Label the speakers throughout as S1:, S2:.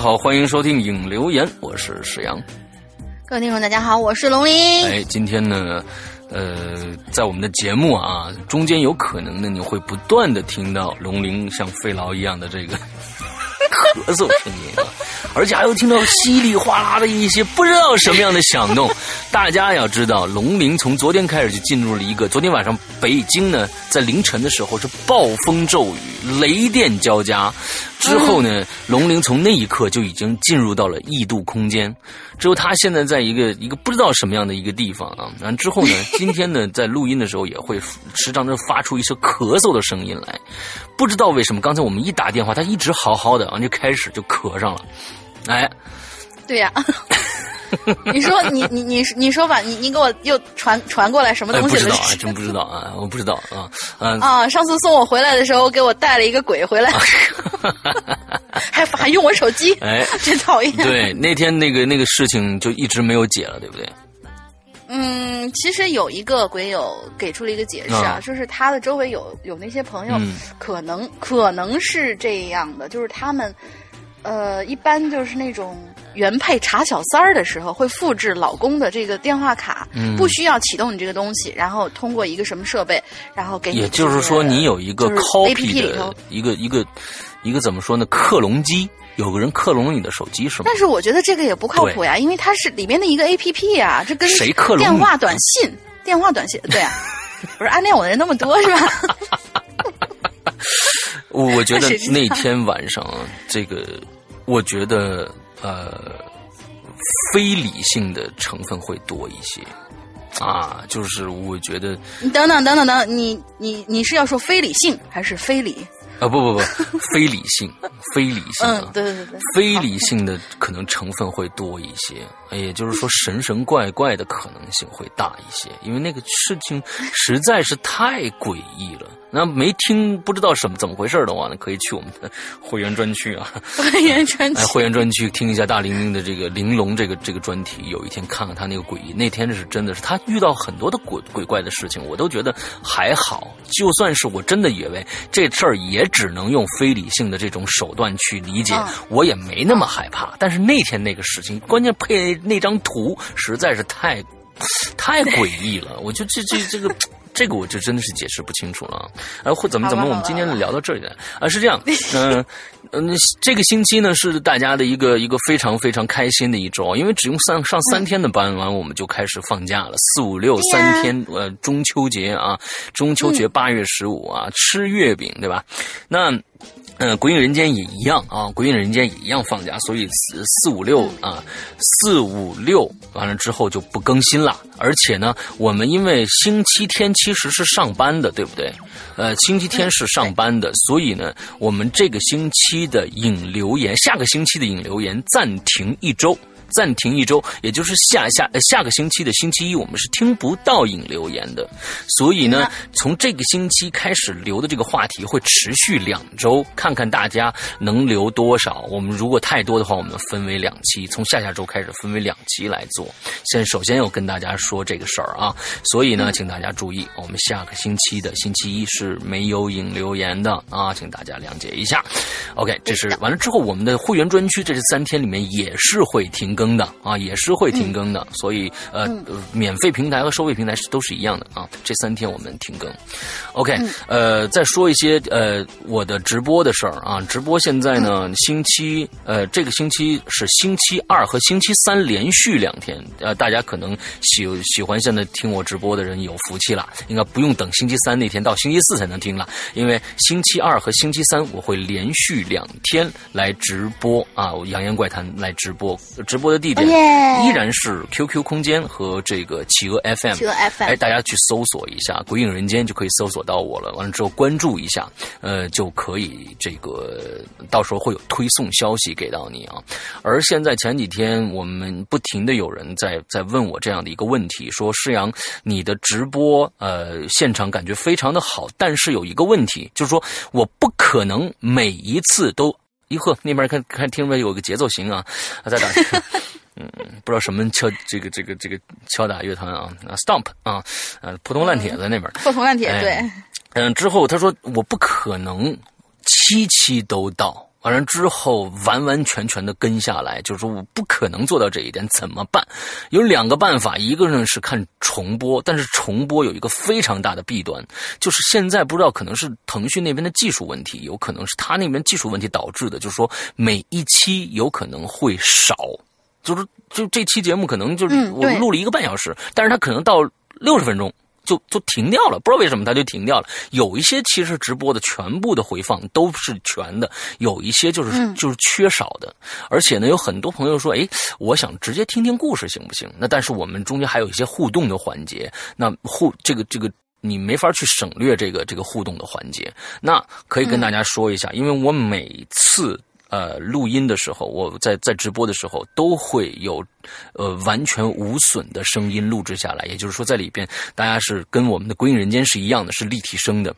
S1: 家好，欢迎收听影留言，我是史阳。
S2: 各位听众，大家好，我是龙鳞。
S1: 哎，今天呢，呃，在我们的节目啊中间，有可能呢，你会不断的听到龙鳞像费劳一样的这个咳嗽声音啊，而且还有听到稀里哗啦的一些不知道什么样的响动。大家要知道，龙陵从昨天开始就进入了一个，昨天晚上北京呢，在凌晨的时候是暴风骤雨，雷电交加。之后呢，龙陵从那一刻就已经进入到了异度空间。之后他现在在一个一个不知道什么样的一个地方啊。然后之后呢，今天呢，在录音的时候也会时常的发出一些咳嗽的声音来。不知道为什么，刚才我们一打电话，他一直好好的，然后就开始就咳上了。哎，
S2: 对呀。你说你你你你说吧，你你给我又传传过来什么东西
S1: 了？不知道啊，真不知道啊，我不知道啊。嗯
S2: 啊，上次送我回来的时候，给我带了一个鬼回来，还还用我手机，
S1: 哎，
S2: 真讨厌。
S1: 对，那天那个那个事情就一直没有解了，对不对？
S2: 嗯，其实有一个鬼友给出了一个解释啊，就是他的周围有有那些朋友，可能可能是这样的，就是他们。呃，一般就是那种原配查小三儿的时候，会复制老公的这个电话卡，不需要启动你这个东西，然后通过一个什么设备，然后给你。
S1: 也就是说，你有一个 copy 的一个一个一个怎么说呢？克隆机，有个人克隆你的手机是吗？
S2: 但是我觉得这个也不靠谱呀，因为它是里面的一个 A P P 呀，这跟
S1: 谁克隆
S2: 电话短信？电话短信，对啊，不是暗恋我的人那么多是吧？
S1: 我觉得那天晚上，这个我觉得呃，非理性的成分会多一些啊，就是我觉得。
S2: 你等等等等等，你你你是要说非理性还是非理？
S1: 啊不不不，非理性，非理性
S2: 啊，对对对，
S1: 非理性的可能成分会多一些，也就是说神神怪怪的可能性会大一些，因为那个事情实在是太诡异了。那没听不知道什么怎么回事的话呢，可以去我们的会员专区啊，
S2: 会员专区，
S1: 会员专区听一下大玲玲的这个玲珑这个这个专题。有一天看看他那个诡异，那天是真的是他遇到很多的鬼鬼怪的事情，我都觉得还好。就算是我真的以为这事儿也只能用非理性的这种手段去理解，我也没那么害怕。但是那天那个事情，关键配那张图实在是太太诡异了，我就这这这个。这个我就真的是解释不清楚了。啊，或怎么怎么，我们今天聊到这里来啊？是这样，嗯嗯，这个星期呢是大家的一个一个非常非常开心的一周，因为只用上上三天的班，完我们就开始放假了，四五六三天，呃，中秋节啊，中秋节八月十五啊，吃月饼对吧？那。嗯，鬼影人间也一样啊，鬼影人间也一样放假，所以四四五六啊，四五六完了之后就不更新了。而且呢，我们因为星期天其实是上班的，对不对？呃，星期天是上班的，所以呢，我们这个星期的引留言，下个星期的引留言暂停一周。暂停一周，也就是下下下个星期的星期一，我们是听不到引留言的。所以呢，从这个星期开始留的这个话题会持续两周，看看大家能留多少。我们如果太多的话，我们分为两期，从下下周开始分为两期来做。现首先要跟大家说这个事儿啊，所以呢，请大家注意，我们下个星期的星期一是没有引留言的啊，请大家谅解一下。OK，这是完了之后，我们的会员专区这是三天里面也是会停。更的啊，也是会停更的，所以呃，免费平台和收费平台是都是一样的啊。这三天我们停更，OK，呃，再说一些呃我的直播的事儿啊。直播现在呢，星期呃这个星期是星期二和星期三连续两天，呃，大家可能喜喜欢现在听我直播的人有福气了，应该不用等星期三那天到星期四才能听了，因为星期二和星期三我会连续两天来直播啊，《我扬言怪谈》来直播直播。的地点依然是 QQ 空间和这个企鹅 FM，
S2: 企鹅 FM，
S1: 哎，大家去搜索一下“鬼影人间”就可以搜索到我了。完了之后关注一下，呃，就可以这个到时候会有推送消息给到你啊。而现在前几天我们不停的有人在在问我这样的一个问题，说施阳，你的直播呃现场感觉非常的好，但是有一个问题，就是说我不可能每一次都。一呵，那边看看听着有个节奏型啊，在打，嗯，不知道什么敲这个这个这个敲打乐团啊啊，stomp 啊，呃，破铜烂铁在那边，
S2: 破铜烂铁对，
S1: 嗯，之后他说我不可能七期都到。完了之后，完完全全的跟下来，就是说我不可能做到这一点，怎么办？有两个办法，一个呢是看重播，但是重播有一个非常大的弊端，就是现在不知道可能是腾讯那边的技术问题，有可能是他那边技术问题导致的，就是说每一期有可能会少，就是就这期节目可能就是我录了一个半小时，但是他可能到六十分钟。就就停掉了，不知道为什么它就停掉了。有一些其实直播的全部的回放都是全的，有一些就是就是缺少的。而且呢，有很多朋友说：“哎，我想直接听听故事行不行？”那但是我们中间还有一些互动的环节，那互这个这个你没法去省略这个这个互动的环节。那可以跟大家说一下，因为我每次。呃，录音的时候，我在在直播的时候都会有，呃，完全无损的声音录制下来。也就是说，在里边大家是跟我们的《归隐人间》是一样的，是立体声的，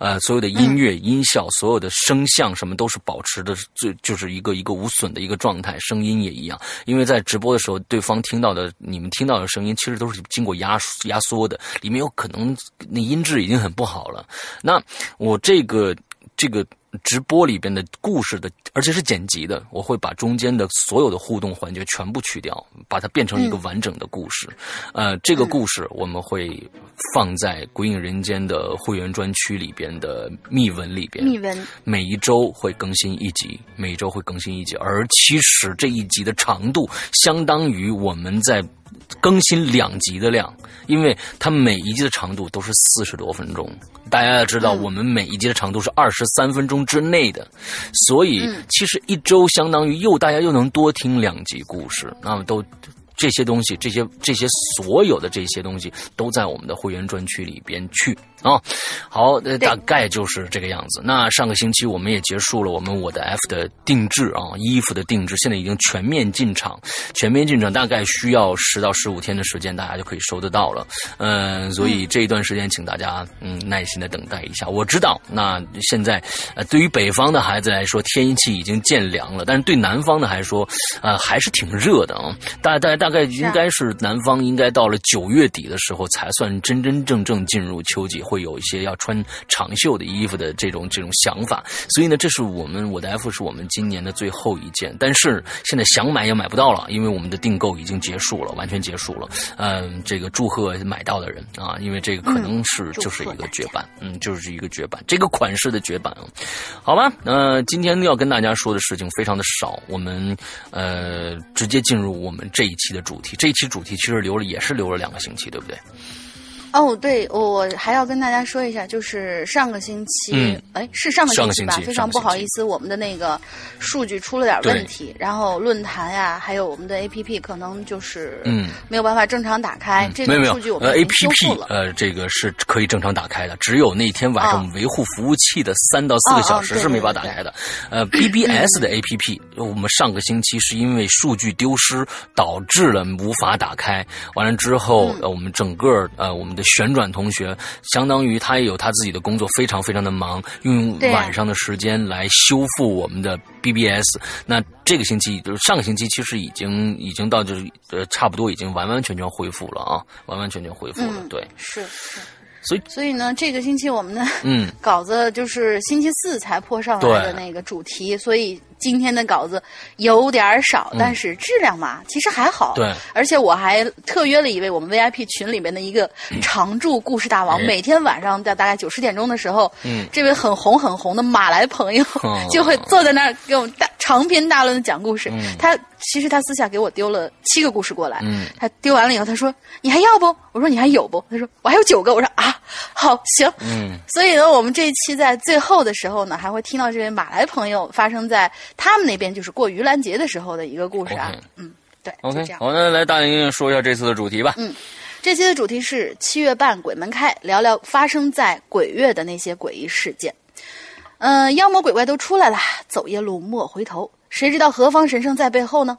S1: 呃，所有的音乐、音效、所有的声像什么都是保持的，最就是一个一个无损的一个状态。声音也一样，因为在直播的时候，对方听到的、你们听到的声音，其实都是经过压压缩的，里面有可能那音质已经很不好了。那我这个这个。直播里边的故事的，而且是剪辑的，我会把中间的所有的互动环节全部去掉，把它变成一个完整的故事。呃，这个故事我们会放在《鬼影人间》的会员专区里边的密文里边。
S2: 密文
S1: 每一周会更新一集，每周会更新一集，而其实这一集的长度相当于我们在。更新两集的量，因为它每一集的长度都是四十多分钟。大家要知道，我们每一集的长度是二十三分钟之内的，所以其实一周相当于又大家又能多听两集故事。那么都。这些东西，这些这些所有的这些东西，都在我们的会员专区里边去啊。好，大概就是这个样子。那上个星期我们也结束了我们我的 F 的定制啊，衣服的定制，现在已经全面进场，全面进场大概需要十到十五天的时间，大家就可以收得到了。嗯，所以这一段时间，请大家嗯耐心的等待一下。我知道，那现在呃，对于北方的孩子来说，天气已经渐凉了，但是对南方的来说，呃，还是挺热的啊。大大大。大概应该是南方，应该到了九月底的时候才算真真正正进入秋季，会有一些要穿长袖的衣服的这种这种想法。所以呢，这是我们我的 F 是我们今年的最后一件，但是现在想买也买不到了，因为我们的订购已经结束了，完全结束了。嗯，这个祝贺买到的人啊，因为这个可能是就是一个绝版，嗯，就是一个绝版，这个款式的绝版。好吧，那今天要跟大家说的事情非常的少，我们呃直接进入我们这一期的主题。这一期主题其实留了也是留了两个星期，对不对？
S2: 哦，对，我还要跟大家说一下，就是上个星期，哎，是上个星期吧？非常不好意思，我们的那个数据出了点问题，然后论坛呀，还有我们的 APP 可能就是嗯没有办法正常打开。这个数据我们
S1: 呃 APP 呃这个是可以正常打开的，只有那天晚上维护服务器的三到四个小时是没法打开的。呃，BBS 的 APP 我们上个星期是因为数据丢失导致了无法打开，完了之后呃我们整个呃我们的。旋转同学，相当于他也有他自己的工作，非常非常的忙，用晚上的时间来修复我们的 BBS。那这个星期就是上个星期，其实已经已经到就是呃差不多已经完完全全恢复了啊，完完全全恢复了。对，
S2: 是是。
S1: 所以
S2: 所以呢，这个星期我们的嗯 稿子就是星期四才破上来的那个主题，所以。今天的稿子有点少，但是质量嘛，其实还好。
S1: 对，
S2: 而且我还特约了一位我们 VIP 群里面的一个常驻故事大王，每天晚上在大概九十点钟的时候，嗯，这位很红很红的马来朋友 就会坐在那儿给我们大长篇大论的讲故事。他其实他私下给我丢了七个故事过来，他丢完了以后，他说：“你还要不？”我说：“你还有不？”他说：“我还有九个。”我说：“啊，好，行。”嗯，所以呢，我们这一期在最后的时候呢，还会听到这位马来朋友发生在。他们那边就是过盂兰节的时候的一个故事啊，嗯，对
S1: ，OK，好，那来大玲玲说一下这次的主题吧。
S2: 嗯，这期的主题是七月半鬼门开，聊聊发生在鬼月的那些诡异事件。嗯，妖魔鬼怪都出来了，走夜路莫回头，谁知道何方神圣在背后呢？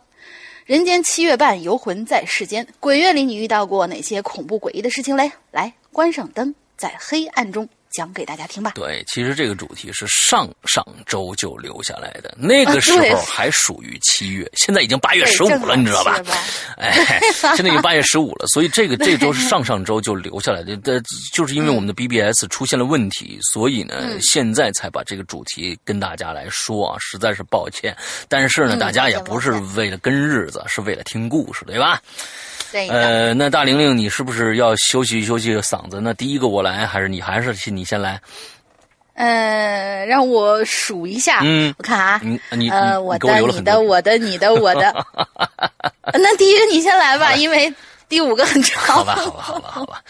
S2: 人间七月半，游魂在世间，鬼月里你遇到过哪些恐怖诡异的事情嘞？来，关上灯，在黑暗中。讲给大家听吧。
S1: 对，其实这个主题是上上周就留下来的，那个时候还属于七月，现在已经八月十五了，你知道吧？哎，现在已经八月十五了，所以这个这周是上上周就留下来的。但，就是因为我们的 BBS 出现了问题，所以呢，现在才把这个主题跟大家来说啊，实在是抱歉。但是呢，大家也不是为了跟日子，是为了听故事，对吧？呃，那大玲玲，你是不是要休息休息嗓子？那第一个我来，还是你？还是你先来？
S2: 呃，让我数一下。嗯，我看啊，
S1: 你你
S2: 呃，我的、你的、我的、你的、我的。那第一个你先来吧，因为第五个很长。
S1: 好吧，好吧，好吧，好吧。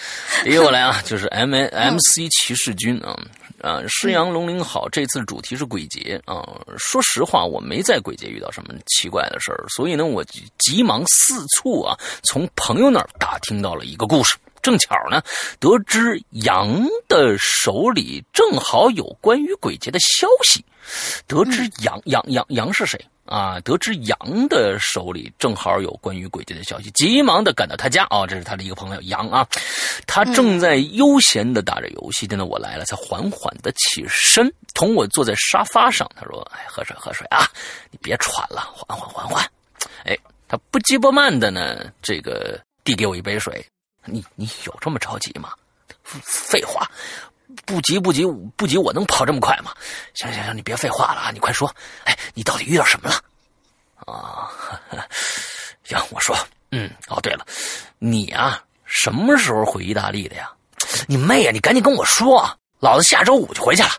S1: 第一个我来啊，就是 M M C 骑士军啊。啊，师阳龙鳞好，这次主题是鬼节啊。说实话，我没在鬼节遇到什么奇怪的事儿，所以呢，我急忙四处啊，从朋友那儿打听到了一个故事。正巧呢，得知杨的手里正好有关于鬼节的消息。得知杨杨杨杨是谁？啊！得知杨的手里正好有关于鬼节的消息，急忙的赶到他家。哦，这是他的一个朋友杨啊，他正在悠闲的打着游戏。等到我来了，才缓缓的起身，同我坐在沙发上。他说：“哎，喝水，喝水啊！你别喘了，缓缓，缓缓。”哎，他不急不慢的呢，这个递给我一杯水。你你有这么着急吗？废话。不急不急不急，我能跑这么快吗？行行行，你别废话了啊！你快说，哎，你到底遇到什么了？啊，行，我说，嗯，哦，对了，你啊，什么时候回意大利的呀？你妹呀！你赶紧跟我说，老子下周五就回去了。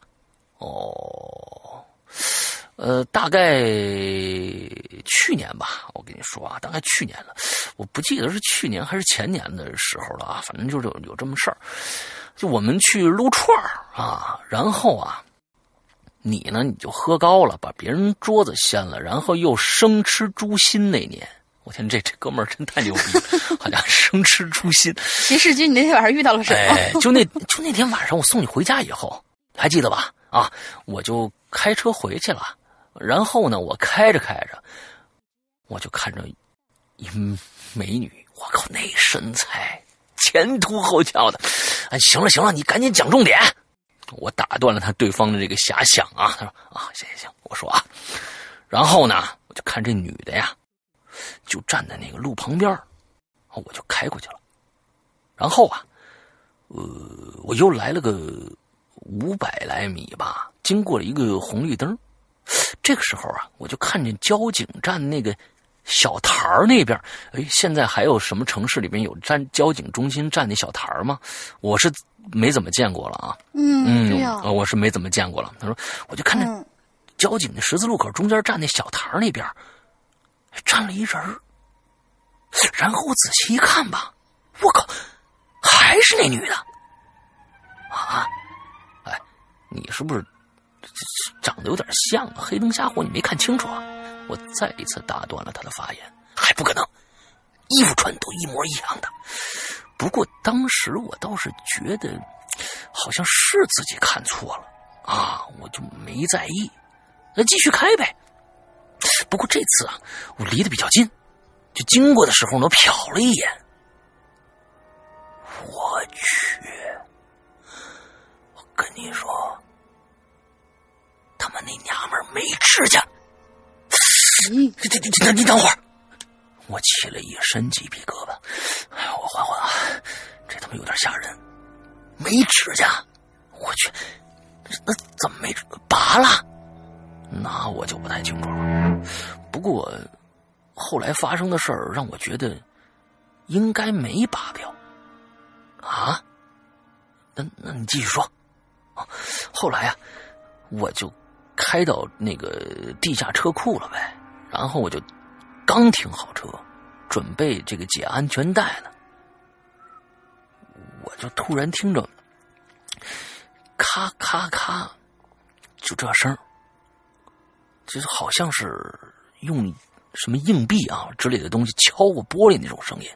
S1: 哦，呃，大概去年吧，我跟你说啊，大概去年了，我不记得是去年还是前年的时候了啊，反正就是有有这么事儿。就我们去撸串儿啊，然后啊，你呢你就喝高了，把别人桌子掀了，然后又生吃猪心。那年，我天，这这哥们儿真太牛逼，好像生吃猪心。
S2: 秦世军，你那天晚上遇到了什么？
S1: 哎，就那就那天晚上，我送你回家以后，还记得吧？啊，我就开车回去了，然后呢，我开着开着，我就看着一美女，我靠，那身材！前凸后翘的，哎，行了行了，你赶紧讲重点。我打断了他对方的这个遐想啊。他说啊，行行行，我说啊，然后呢，我就看这女的呀，就站在那个路旁边我就开过去了。然后啊，呃，我又来了个五百来米吧，经过了一个红绿灯。这个时候啊，我就看见交警站那个小台儿那边，哎，现在还有什么城市里面有站交警中心站那小台儿吗？我是没怎么见过了啊。
S2: 嗯
S1: 嗯，我是没怎么见过了。他说，我就看见交警的十字路口中间站那小台儿那边站了一人然后我仔细一看吧，我靠，还是那女的啊！哎，你是不是？长得有点像，黑灯瞎火你没看清楚啊！我再一次打断了他的发言，还不可能，衣服穿都一模一样的。不过当时我倒是觉得，好像是自己看错了啊，我就没在意，那继续开呗。不过这次啊，我离得比较近，就经过的时候呢，瞟了一眼，我去，我跟你说。他妈那娘们没指甲！你你你你等会儿，我起了一身鸡皮疙瘩。哎，我缓缓啊，这他妈有点吓人。没指甲，我去，那怎么没拔了？那我就不太清楚了。不过后来发生的事儿让我觉得应该没拔掉。啊？那那你继续说。后来啊，我就。开到那个地下车库了呗，然后我就刚停好车，准备这个解安全带呢，我就突然听着咔咔咔，就这声就是好像是用什么硬币啊之类的东西敲过玻璃那种声音，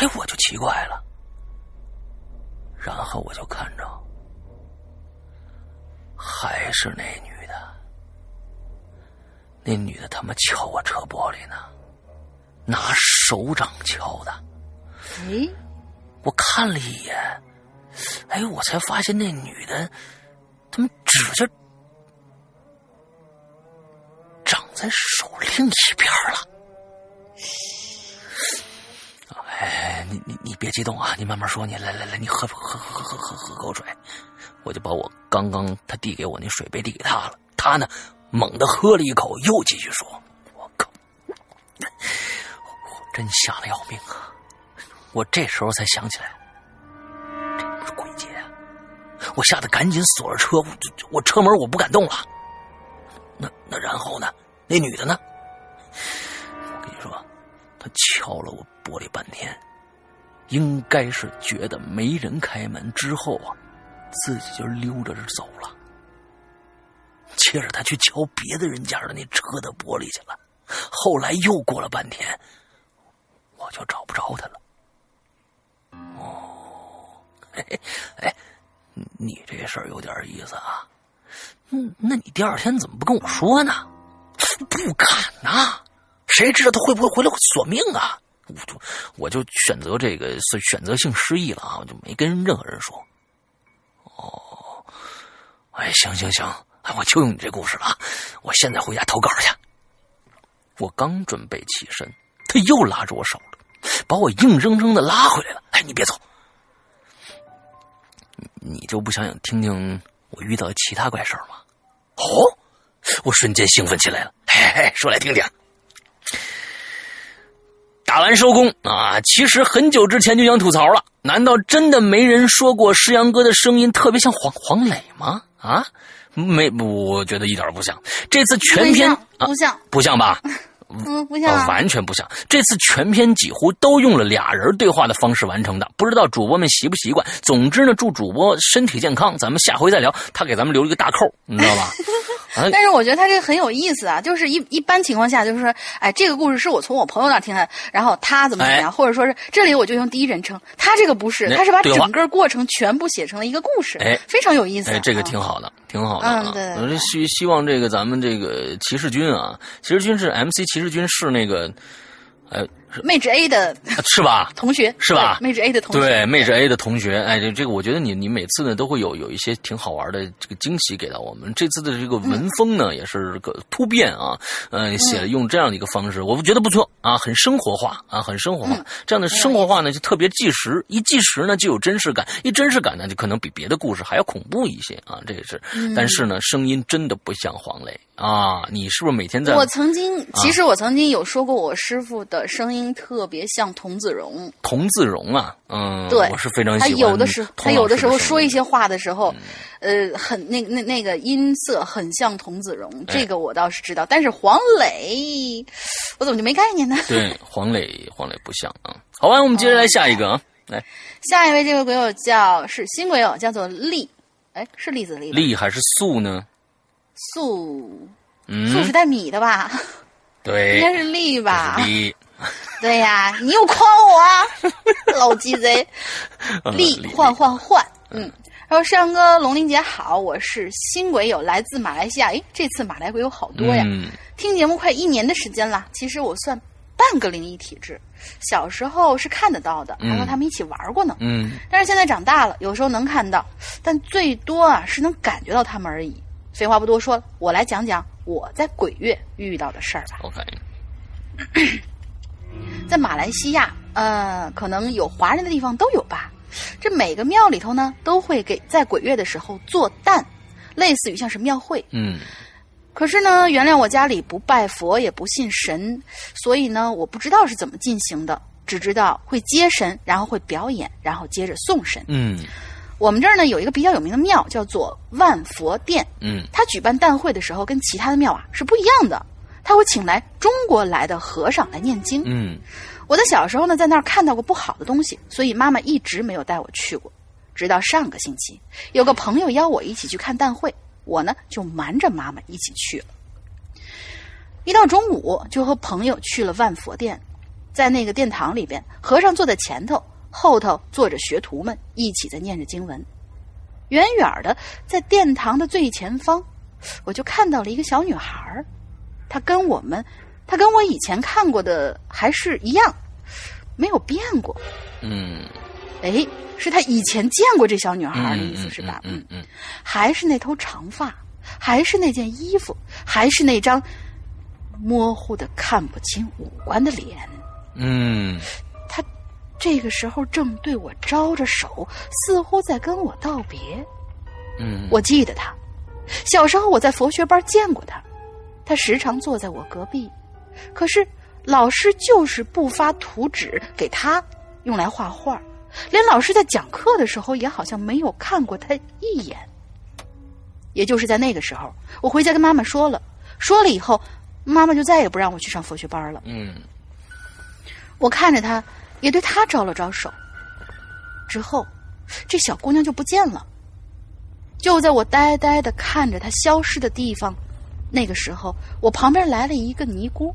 S1: 哎，我就奇怪了，然后我就看着还是那女。那女的他妈敲我车玻璃呢，拿手掌敲的。
S2: 哎，
S1: 我看了一眼，哎，我才发现那女的，他妈指甲长在手另一边了。哎，你你你别激动啊，你慢慢说，你来来来，你喝喝喝喝喝喝喝口水。我就把我刚刚他递给我那水杯递给他了，他呢？猛地喝了一口，又继续说：“我靠，我真吓得要命啊！”我这时候才想起来，这不是鬼节，我吓得赶紧锁了车，我车门我不敢动了。那那然后呢？那女的呢？我跟你说，她敲了我玻璃半天，应该是觉得没人开门之后啊，自己就溜着走了。接着他去敲别的人家的那车的玻璃去了，后来又过了半天，我就找不着他了。哦，哎，你这事儿有点意思啊。嗯，那你第二天怎么不跟我说呢？不敢呐，谁知道他会不会回来索命啊？我就我就选择这个选择性失忆了啊，我就没跟任何人说。哦，哎，行行行。哎我就用你这故事了，我现在回家投稿去。我刚准备起身，他又拉着我手了，把我硬生生的拉回来了。哎，你别走，你就不想想听听我遇到其他怪事吗？哦，我瞬间兴奋起来了。嘿嘿，说来听听。打完收工啊，其实很久之前就想吐槽了。难道真的没人说过石阳哥的声音特别像黄黄磊吗？啊？没，我觉得一点不像。这次全篇
S2: 不像，
S1: 不像吧？
S2: 嗯，不像，
S1: 完全不像。这次全篇几乎都用了俩人对话的方式完成的，不知道主播们习不习惯。总之呢，祝主播身体健康。咱们下回再聊。他给咱们留了一个大扣，你知道吧？
S2: 但是我觉得他这个很有意思啊，就是一一般情况下就是说，哎，这个故事是我从我朋友那听的，然后他怎么怎么样，或者说是这里我就用第一人称。他这个不是，他是把整个过程全部写成了一个故事，
S1: 哎，
S2: 非常有意思。
S1: 哎，这个挺好的，挺好的。
S2: 嗯，对。
S1: 我希希望这个咱们这个骑士军啊，骑士军是 MC 骑士日军是那个，呃，
S2: 妹纸 A 的
S1: 是吧？
S2: 同学
S1: 是吧？
S2: 妹纸 A 的同学，
S1: 对妹纸 A 的同学，哎，这这个我觉得你你每次呢都会有有一些挺好玩的这个惊喜给到我们。这次的这个文风呢也是个突变啊，嗯，写了用这样的一个方式，我觉得不错啊，很生活化啊，很生活化。这样的生活化呢就特别纪实，一纪实呢就有真实感，一真实感呢就可能比别的故事还要恐怖一些啊，这也是。但是呢，声音真的不像黄磊啊，你是不是每天在？
S2: 我曾经，其实我曾经有说过，我师傅的声音特别像童子荣。
S1: 童子荣啊，嗯，
S2: 对，
S1: 我是非常喜欢。
S2: 他有的时候，他有的时候说一些话的时
S1: 候，
S2: 呃，很那那那个音色很像童子荣，这个我倒是知道。但是黄磊，我怎么就没概念呢？
S1: 对，黄磊，黄磊不像啊。好吧，我们接着来下一个啊，来，
S2: 下一位这位鬼友叫是新鬼友，叫做栗，哎，是栗子栗
S1: 栗还是素呢？
S2: 素，
S1: 嗯，
S2: 素是带米的吧？
S1: 对，
S2: 应该是栗吧？
S1: 丽。
S2: 对呀，你又诓我，啊，老鸡贼！力换换换，嗯。然后山哥龙鳞姐好，我是新鬼友，来自马来西亚。哎，这次马来鬼友好多呀！听节目快一年的时间了，其实我算半个灵异体质。小时候是看得到的，还和他们一起玩过呢。
S1: 嗯。
S2: 但是现在长大了，有时候能看到，但最多啊是能感觉到他们而已。废话不多说了，我来讲讲我在鬼月遇到的事儿吧。
S1: OK。
S2: 在马来西亚，呃，可能有华人的地方都有吧。这每个庙里头呢，都会给在鬼月的时候做诞，类似于像是庙会。
S1: 嗯。
S2: 可是呢，原谅我家里不拜佛也不信神，所以呢，我不知道是怎么进行的，只知道会接神，然后会表演，然后接着送神。
S1: 嗯。
S2: 我们这儿呢有一个比较有名的庙，叫做万佛殿。
S1: 嗯。
S2: 他举办诞会的时候，跟其他的庙啊是不一样的。他会请来中国来的和尚来念经。
S1: 嗯，
S2: 我的小时候呢，在那儿看到过不好的东西，所以妈妈一直没有带我去过。直到上个星期，有个朋友邀我一起去看诞会，我呢就瞒着妈妈一起去了。一到中午，就和朋友去了万佛殿，在那个殿堂里边，和尚坐在前头，后头坐着学徒们，一起在念着经文。远远的，在殿堂的最前方，我就看到了一个小女孩儿。他跟我们，他跟我以前看过的还是一样，没有变过。
S1: 嗯，
S2: 哎，是他以前见过这小女孩的意思是吧？
S1: 嗯嗯，
S2: 还是那头长发，还是那件衣服，还是那张模糊的看不清五官的脸。
S1: 嗯，
S2: 他这个时候正对我招着手，似乎在跟我道别。
S1: 嗯，
S2: 我记得他，小时候我在佛学班见过他。他时常坐在我隔壁，可是老师就是不发图纸给他用来画画，连老师在讲课的时候也好像没有看过他一眼。也就是在那个时候，我回家跟妈妈说了，说了以后，妈妈就再也不让我去上佛学班了。
S1: 嗯，
S2: 我看着他，也对他招了招手，之后，这小姑娘就不见了。就在我呆呆的看着她消失的地方。那个时候，我旁边来了一个尼姑，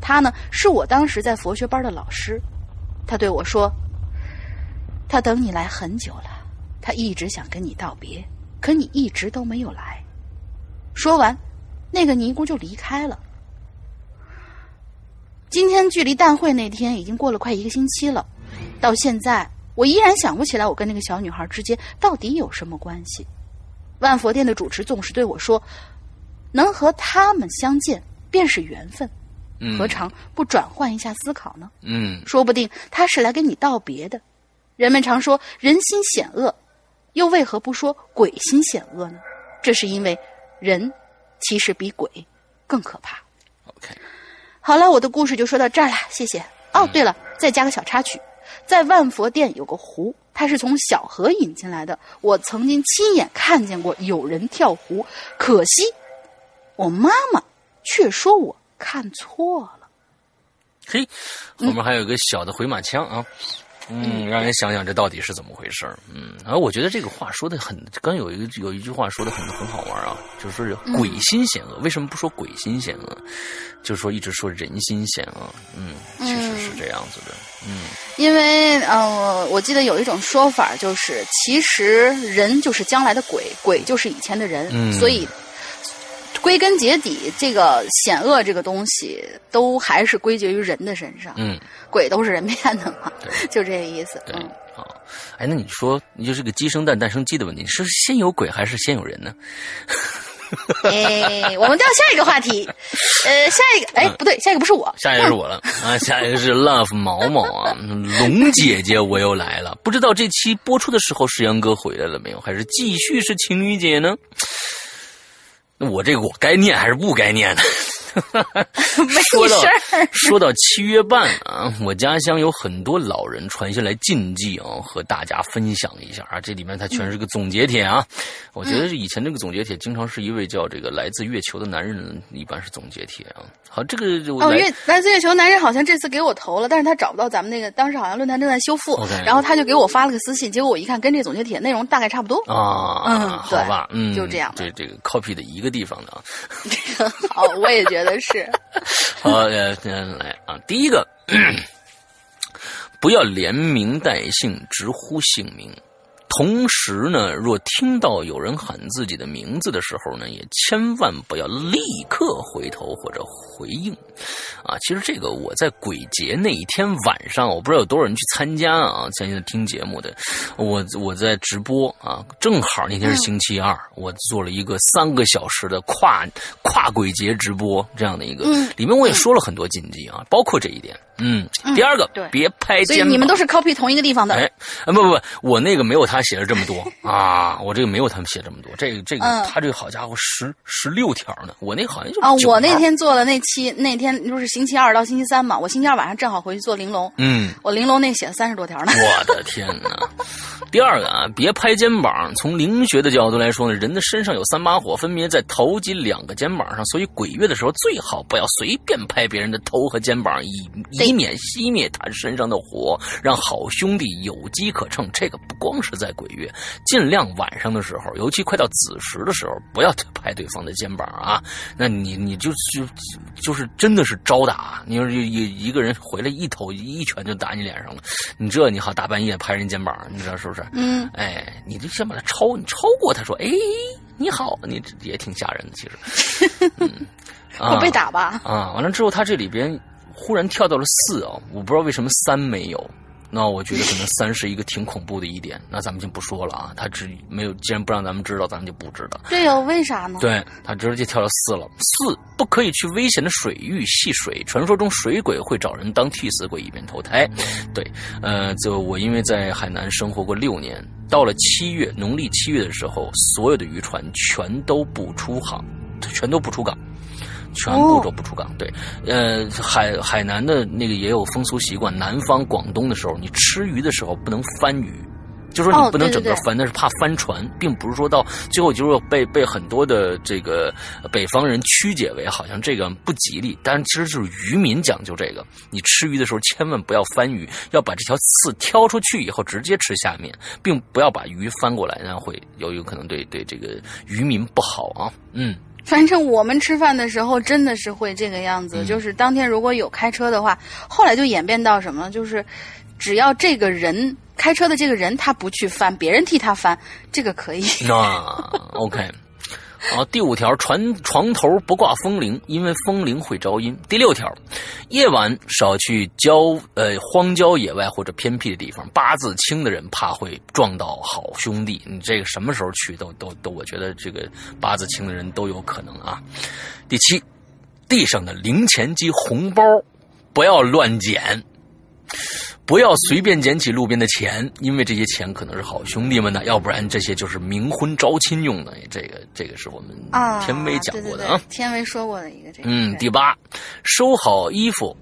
S2: 她呢是我当时在佛学班的老师。她对我说：“他等你来很久了，他一直想跟你道别，可你一直都没有来。”说完，那个尼姑就离开了。今天距离诞会那天已经过了快一个星期了，到现在我依然想不起来我跟那个小女孩之间到底有什么关系。万佛殿的主持总是对我说。能和他们相见，便是缘分，何尝不转换一下思考呢？
S1: 嗯，
S2: 说不定他是来跟你道别的。人们常说人心险恶，又为何不说鬼心险恶呢？这是因为人其实比鬼更可怕。
S1: OK，
S2: 好了，我的故事就说到这儿了，谢谢。哦，对了，再加个小插曲，在万佛殿有个湖，它是从小河引进来的。我曾经亲眼看见过有人跳湖，可惜。我妈妈却说我看错了。
S1: 嘿，后面还有个小的回马枪啊，嗯，让人想想这到底是怎么回事嗯，而我觉得这个话说的很，刚有一个有一句话说的很很好玩啊，就是说鬼心险恶，为什么不说鬼心险恶？就是说一直说人心险恶，嗯，其实是这样子的，嗯，
S2: 因为呃，我记得有一种说法，就是其实人就是将来的鬼，鬼就是以前的人，所以。归根结底，这个险恶这个东西都还是归结于人的身上。
S1: 嗯，
S2: 鬼都是人变的嘛，就这个意思。
S1: 对，好，哎，那你说，你就是个鸡生蛋，蛋生鸡的问题，是先有鬼还是先有人呢？
S2: 哎，我们到下一个话题，呃，下一个，哎，不对，下一个不是我，
S1: 下一个是我了。啊，下一个是 Love 毛毛啊，龙姐姐我又来了，不知道这期播出的时候石阳哥回来了没有，还是继续是情侣姐呢？我这个我该念还是不该念呢？说到说到七月半啊，我家乡有很多老人传下来禁忌啊，和大家分享一下啊。这里面它全是个总结帖啊。我觉得以前这个总结帖经常是一位叫这个来自月球的男人，一般是总结帖啊。好，这个
S2: 哦，月来自月球男人好像这次给我投了，但是他找不到咱们那个，当时好像论坛正在修复，然后他就给我发了个私信，结果我一看跟这总结帖内容大概差不多
S1: 啊。
S2: 嗯，
S1: 好吧，嗯，
S2: 就这样。
S1: 这这个 copy 的一个地方的啊。
S2: 好，我也觉得觉得是。
S1: 好，呃，来啊，第一个，不要连名带姓直呼姓名。同时呢，若听到有人喊自己的名字的时候呢，也千万不要立刻回头或者回应，啊，其实这个我在鬼节那一天晚上，我不知道有多少人去参加啊，在听节目的，我我在直播啊，正好那天是星期二，我做了一个三个小时的跨跨鬼节直播这样的一个，里面我也说了很多禁忌啊，包括这一点。嗯，第二个，别拍肩膀。
S2: 所以你们都是 copy 同一个地方的。
S1: 哎，不不不，我那个没有他写的这么多啊，我这个没有他们写这么多。这个这个，他这个好家伙，十十六条呢，我那好像就
S2: 啊，我那天做的那期那天就是星期二到星期三嘛，我星期二晚上正好回去做玲珑。
S1: 嗯，
S2: 我玲珑那写了三十多条呢。
S1: 我的天哪！第二个啊，别拍肩膀。从灵学的角度来说呢，人的身上有三把火，分别在头及两个肩膀上，所以鬼月的时候最好不要随便拍别人的头和肩膀，以以免熄灭他身上的火，让好兄弟有机可乘。这个不光是在鬼月，尽量晚上的时候，尤其快到子时的时候，不要拍对方的肩膀啊。那你你就就就是真的是招打。你说一一个人回来一头一拳就打你脸上了，你这你好大半夜拍人肩膀，你知道是不是？
S2: 嗯，
S1: 哎，你就先把他超，你超过他说，哎，你好，你也挺吓人的，其实。嗯，
S2: 我被打吧？
S1: 啊，完了之后，他这里边忽然跳到了四啊，我不知道为什么三没有。那我觉得可能 三是一个挺恐怖的一点，那咱们就不说了啊。他只没有，既然不让咱们知道，咱们就不知道。
S2: 对呀，为啥呢？
S1: 对他直接跳到四了。四不可以去危险的水域戏水，传说中水鬼会找人当替死鬼，以便投胎。对，呃，就我因为在海南生活过六年，到了七月农历七月的时候，所有的渔船全都不出航，全都不出港。全部都不出港，对，呃，海海南的那个也有风俗习惯。南方广东的时候，你吃鱼的时候不能翻鱼，就说你不能整个翻，那是怕翻船，并不是说到最后就是被被很多的这个北方人曲解为好像这个不吉利。但其实就是渔民讲究这个，你吃鱼的时候千万不要翻鱼，要把这条刺挑出去以后直接吃下面，并不要把鱼翻过来，那样会有有可能对对这个渔民不好啊。嗯。
S2: 反正我们吃饭的时候真的是会这个样子，就是当天如果有开车的话，后来就演变到什么，就是只要这个人开车的这个人他不去翻，别人替他翻，这个可以。
S1: 那 OK。啊，第五条，床床头不挂风铃，因为风铃会招阴。第六条，夜晚少去郊呃荒郊野外或者偏僻的地方，八字轻的人怕会撞到好兄弟。你这个什么时候去都都都，我觉得这个八字轻的人都有可能啊。第七，地上的零钱及、红包不要乱捡。不要随便捡起路边的钱，因为这些钱可能是好兄弟们的，要不然这些就是冥婚招亲用的。这个这个是我们
S2: 啊
S1: 天威讲过的
S2: 啊，天威说过的一个这个。
S1: 嗯，第八，收好衣服。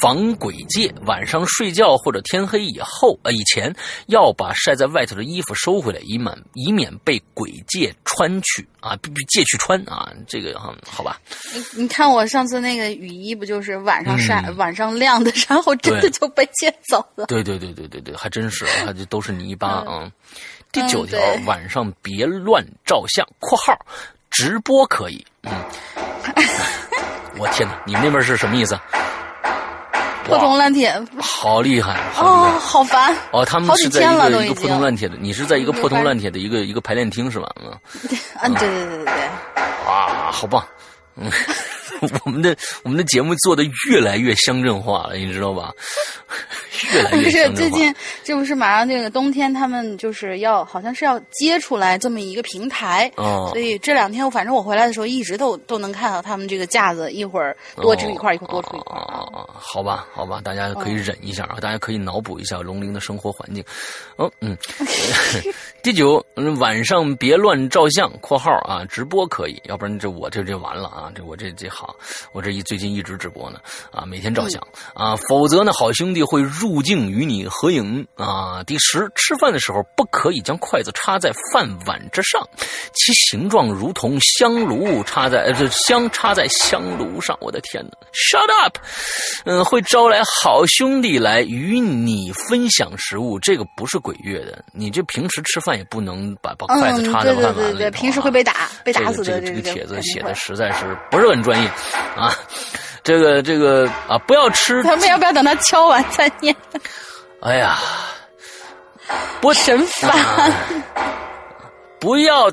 S1: 防鬼戒，晚上睡觉或者天黑以后，呃，以前要把晒在外头的衣服收回来，以免以免被鬼借穿去啊，借去穿啊。这个哈，好吧。
S2: 你你看我上次那个雨衣，不就是晚上晒、晚上晾的，然后真的就被借走了。
S1: 对对对对对对，还真是，还就都是泥巴啊。第九条，晚上别乱照相（括号直播可以）。嗯，我天哪，你们那边是什么意思？
S2: 破铜烂铁，
S1: 好厉害！
S2: 哦，好烦！
S1: 哦，他们是在一个一个破铜烂铁的，你是在一个破铜烂铁的一个一个排练厅是吧？
S2: 嗯，啊，对对对对对。
S1: 啊，好棒！嗯，我们的我们的节目做的越来越乡镇化了，你知道吧？越来越
S2: 乡镇化。不是最近这不是马上这个冬天，他们就是要好像是要接出来这么一个平台，
S1: 哦，
S2: 所以这两天我反正我回来的时候一直都都能看到他们这个架子，一会儿多出一块，一会儿多出一块。
S1: 啊，好吧，好吧，大家可以忍一下啊，大家可以脑补一下龙陵的生活环境。哦，嗯。第九，晚上别乱照相（括号啊，直播可以，要不然这我这就完了啊！这我这这好，我这一最近一直直播呢啊，每天照相啊，否则呢，好兄弟会入镜与你合影啊。第十，吃饭的时候不可以将筷子插在饭碗之上，其形状如同香炉插在呃，这香插在香炉上。我的天哪，shut up！嗯，会招来好兄弟来与你分享食物，这个不是鬼月的，你这平时吃饭。也不能把把筷子插在饭碗里。
S2: 平时会被打，被打死
S1: 的。这个这个帖子写的实在是不是很专业啊！这个这个啊，不要吃。
S2: 他们要不要等他敲完再念？
S1: 哎呀，不
S2: 神烦！
S1: 不要，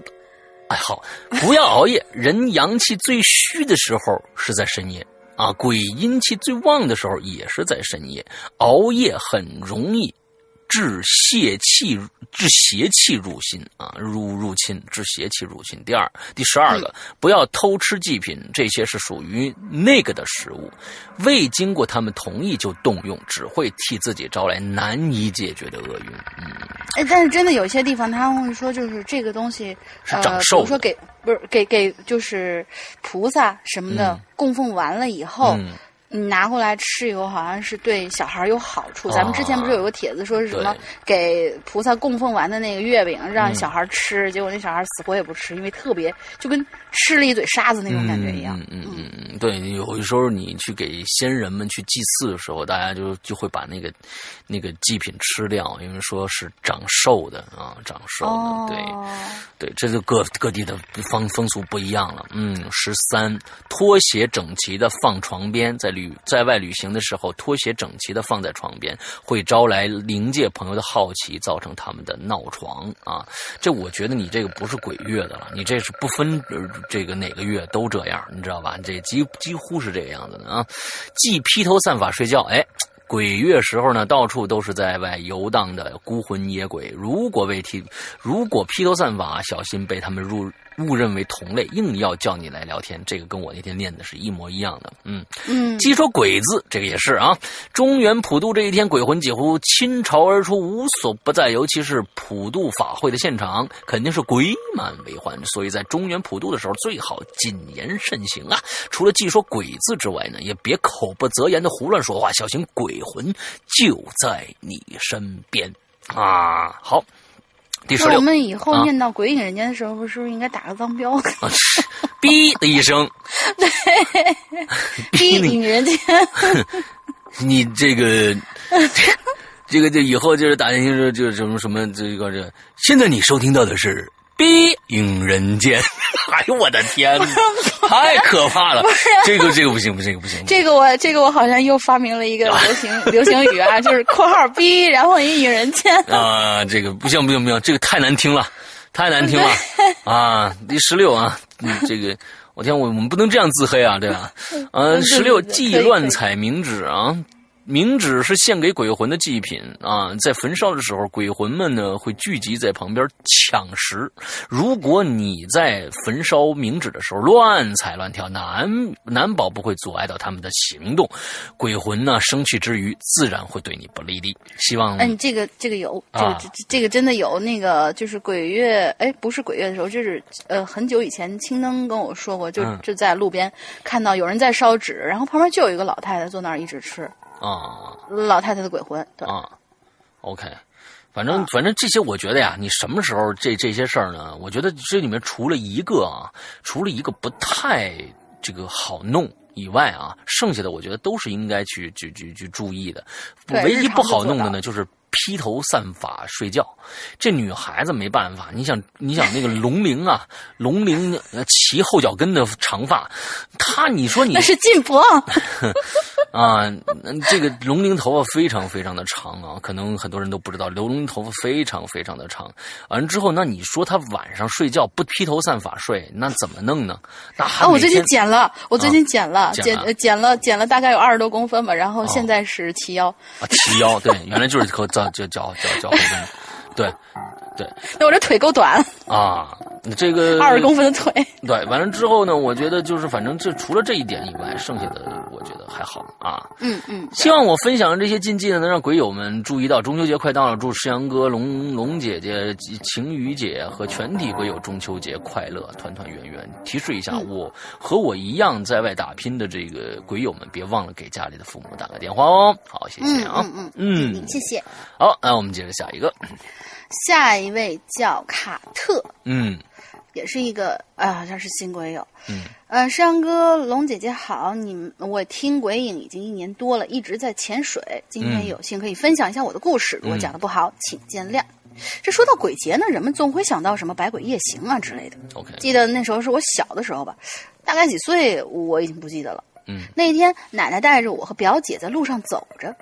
S1: 哎好，不要熬夜。人阳气最虚的时候是在深夜啊，鬼阴气最旺的时候也是在深夜。熬夜很容易。致邪气，致邪气入心啊，入入侵，致邪气入侵。第二，第十二个，不要偷吃祭品，这些是属于那个的食物，未经过他们同意就动用，只会替自己招来难以解决的厄运。嗯，
S2: 哎，但是真的有些地方他们会说，就是这个东西
S1: 是长寿，比
S2: 如说给不是给给就是菩萨什么的供奉完了以后。你拿过来吃以后，好像是对小孩有好处。咱们之前不是有个帖子说是什么给菩萨供奉完的那个月饼让小孩吃，结果那小孩死活也不吃，因为特别就跟吃了一嘴沙子那种感觉一样。
S1: 嗯嗯嗯，对，有的时候你去给先人们去祭祀的时候，大家就就会把那个那个祭品吃掉，因为说是长寿的啊，长寿的。对对，这就各各地的风风俗不一样了。嗯，十三，拖鞋整齐的放床边，在。旅在外旅行的时候，拖鞋整齐的放在床边，会招来灵界朋友的好奇，造成他们的闹床啊！这我觉得你这个不是鬼月的了，你这是不分这个哪个月都这样，你知道吧？这几几乎是这个样子的啊！既披头散发睡觉，哎，鬼月时候呢，到处都是在外游荡的孤魂野鬼。如果被剃，如果披头散发，小心被他们入。误认为同类，硬要叫你来聊天，这个跟我那天念的是一模一样的。嗯
S2: 嗯，
S1: 既说鬼字，这个也是啊。中原普渡这一天，鬼魂几乎倾巢而出，无所不在。尤其是普渡法会的现场，肯定是鬼满为患。所以在中原普渡的时候，最好谨言慎行啊。除了既说鬼字之外呢，也别口不择言的胡乱说话，小心鬼魂就在你身边啊。好。第十六，
S2: 我们以后念到《鬼影人间》的时候，是不是应该打个脏标？
S1: 哔 的一声，
S2: 对，
S1: 哔
S2: 影人间。
S1: 你这个，这个，这以后就是打进去就什么什么这个这。现在你收听到的是。逼影人间，哎呦我的天，太可怕了！这个这个不行不行不行。
S2: 这个我这个我好像又发明了一个流行流行语啊，就是括号逼，然后一影人间。
S1: 啊，这个不行不行不行，这个太难听了，太难听了 啊！第十六啊，这个我天，我我们不能这样自黑啊，对吧？嗯，十六忌乱采冥纸啊。冥纸是献给鬼魂的祭品啊，在焚烧的时候，鬼魂们呢会聚集在旁边抢食。如果你在焚烧冥纸的时候乱踩乱跳，难难保不会阻碍到他们的行动。鬼魂呢生气之余，自然会对你不利的。希望
S2: 嗯，这个这个有，这个这个真的有。那个就是鬼月，哎，不是鬼月的时候，就是呃很久以前，青灯跟我说过，就就在路边看到有人在烧纸，然后旁边就有一个老太太坐那儿一直吃。
S1: 啊，
S2: 老太太的鬼魂，对
S1: 啊，OK，反正反正这些，我觉得呀，你什么时候这这些事儿呢？我觉得这里面除了一个啊，除了一个不太这个好弄以外啊，剩下的我觉得都是应该去去去去注意的。唯一不好弄的呢，就是披头散发睡觉。这女孩子没办法，你想你想那个龙鳞啊，龙鳞齐后脚跟的长发，她你说你
S2: 那是禁婆。
S1: 啊，这个龙鳞头发非常非常的长啊，可能很多人都不知道，龙鳞头发非常非常的长。完了之后，那你说他晚上睡觉不披头散发睡，那怎么弄呢？那啊，
S2: 我最近剪了，我最近剪了，剪剪了剪了大概有二十多公分吧，然后现在是齐腰。
S1: 啊，齐腰，对，原来就是脚脚脚脚脚后跟，对。对，
S2: 那我这腿够短
S1: 啊！这个
S2: 二十公分的腿，
S1: 对，完了之后呢，我觉得就是反正这除了这一点以外，剩下的我觉得还好
S2: 啊。嗯嗯，
S1: 希望我分享的这些禁忌呢，能让鬼友们注意到，中秋节快到了，祝石阳哥、龙龙姐姐、晴雨姐和全体鬼友中秋节快乐，团团圆圆。提示一下，我和我一样在外打拼的这个鬼友们，别忘了给家里的父母打个电话哦。好，谢谢
S2: 啊，嗯嗯嗯，谢谢。
S1: 好，那我们接着下一个。
S2: 下一位叫卡特，
S1: 嗯，
S2: 也是一个啊，好像是新鬼友，
S1: 嗯，
S2: 呃，山哥龙姐姐好，你我听鬼影已经一年多了，一直在潜水，今天有幸可以分享一下我的故事，如果讲的不好，请见谅。这说到鬼节呢，人们总会想到什么百鬼夜行啊之类的。
S1: OK，
S2: 记得那时候是我小的时候吧，大概几岁我已经不记得了。
S1: 嗯，
S2: 那天奶奶带着我和表姐在路上走着。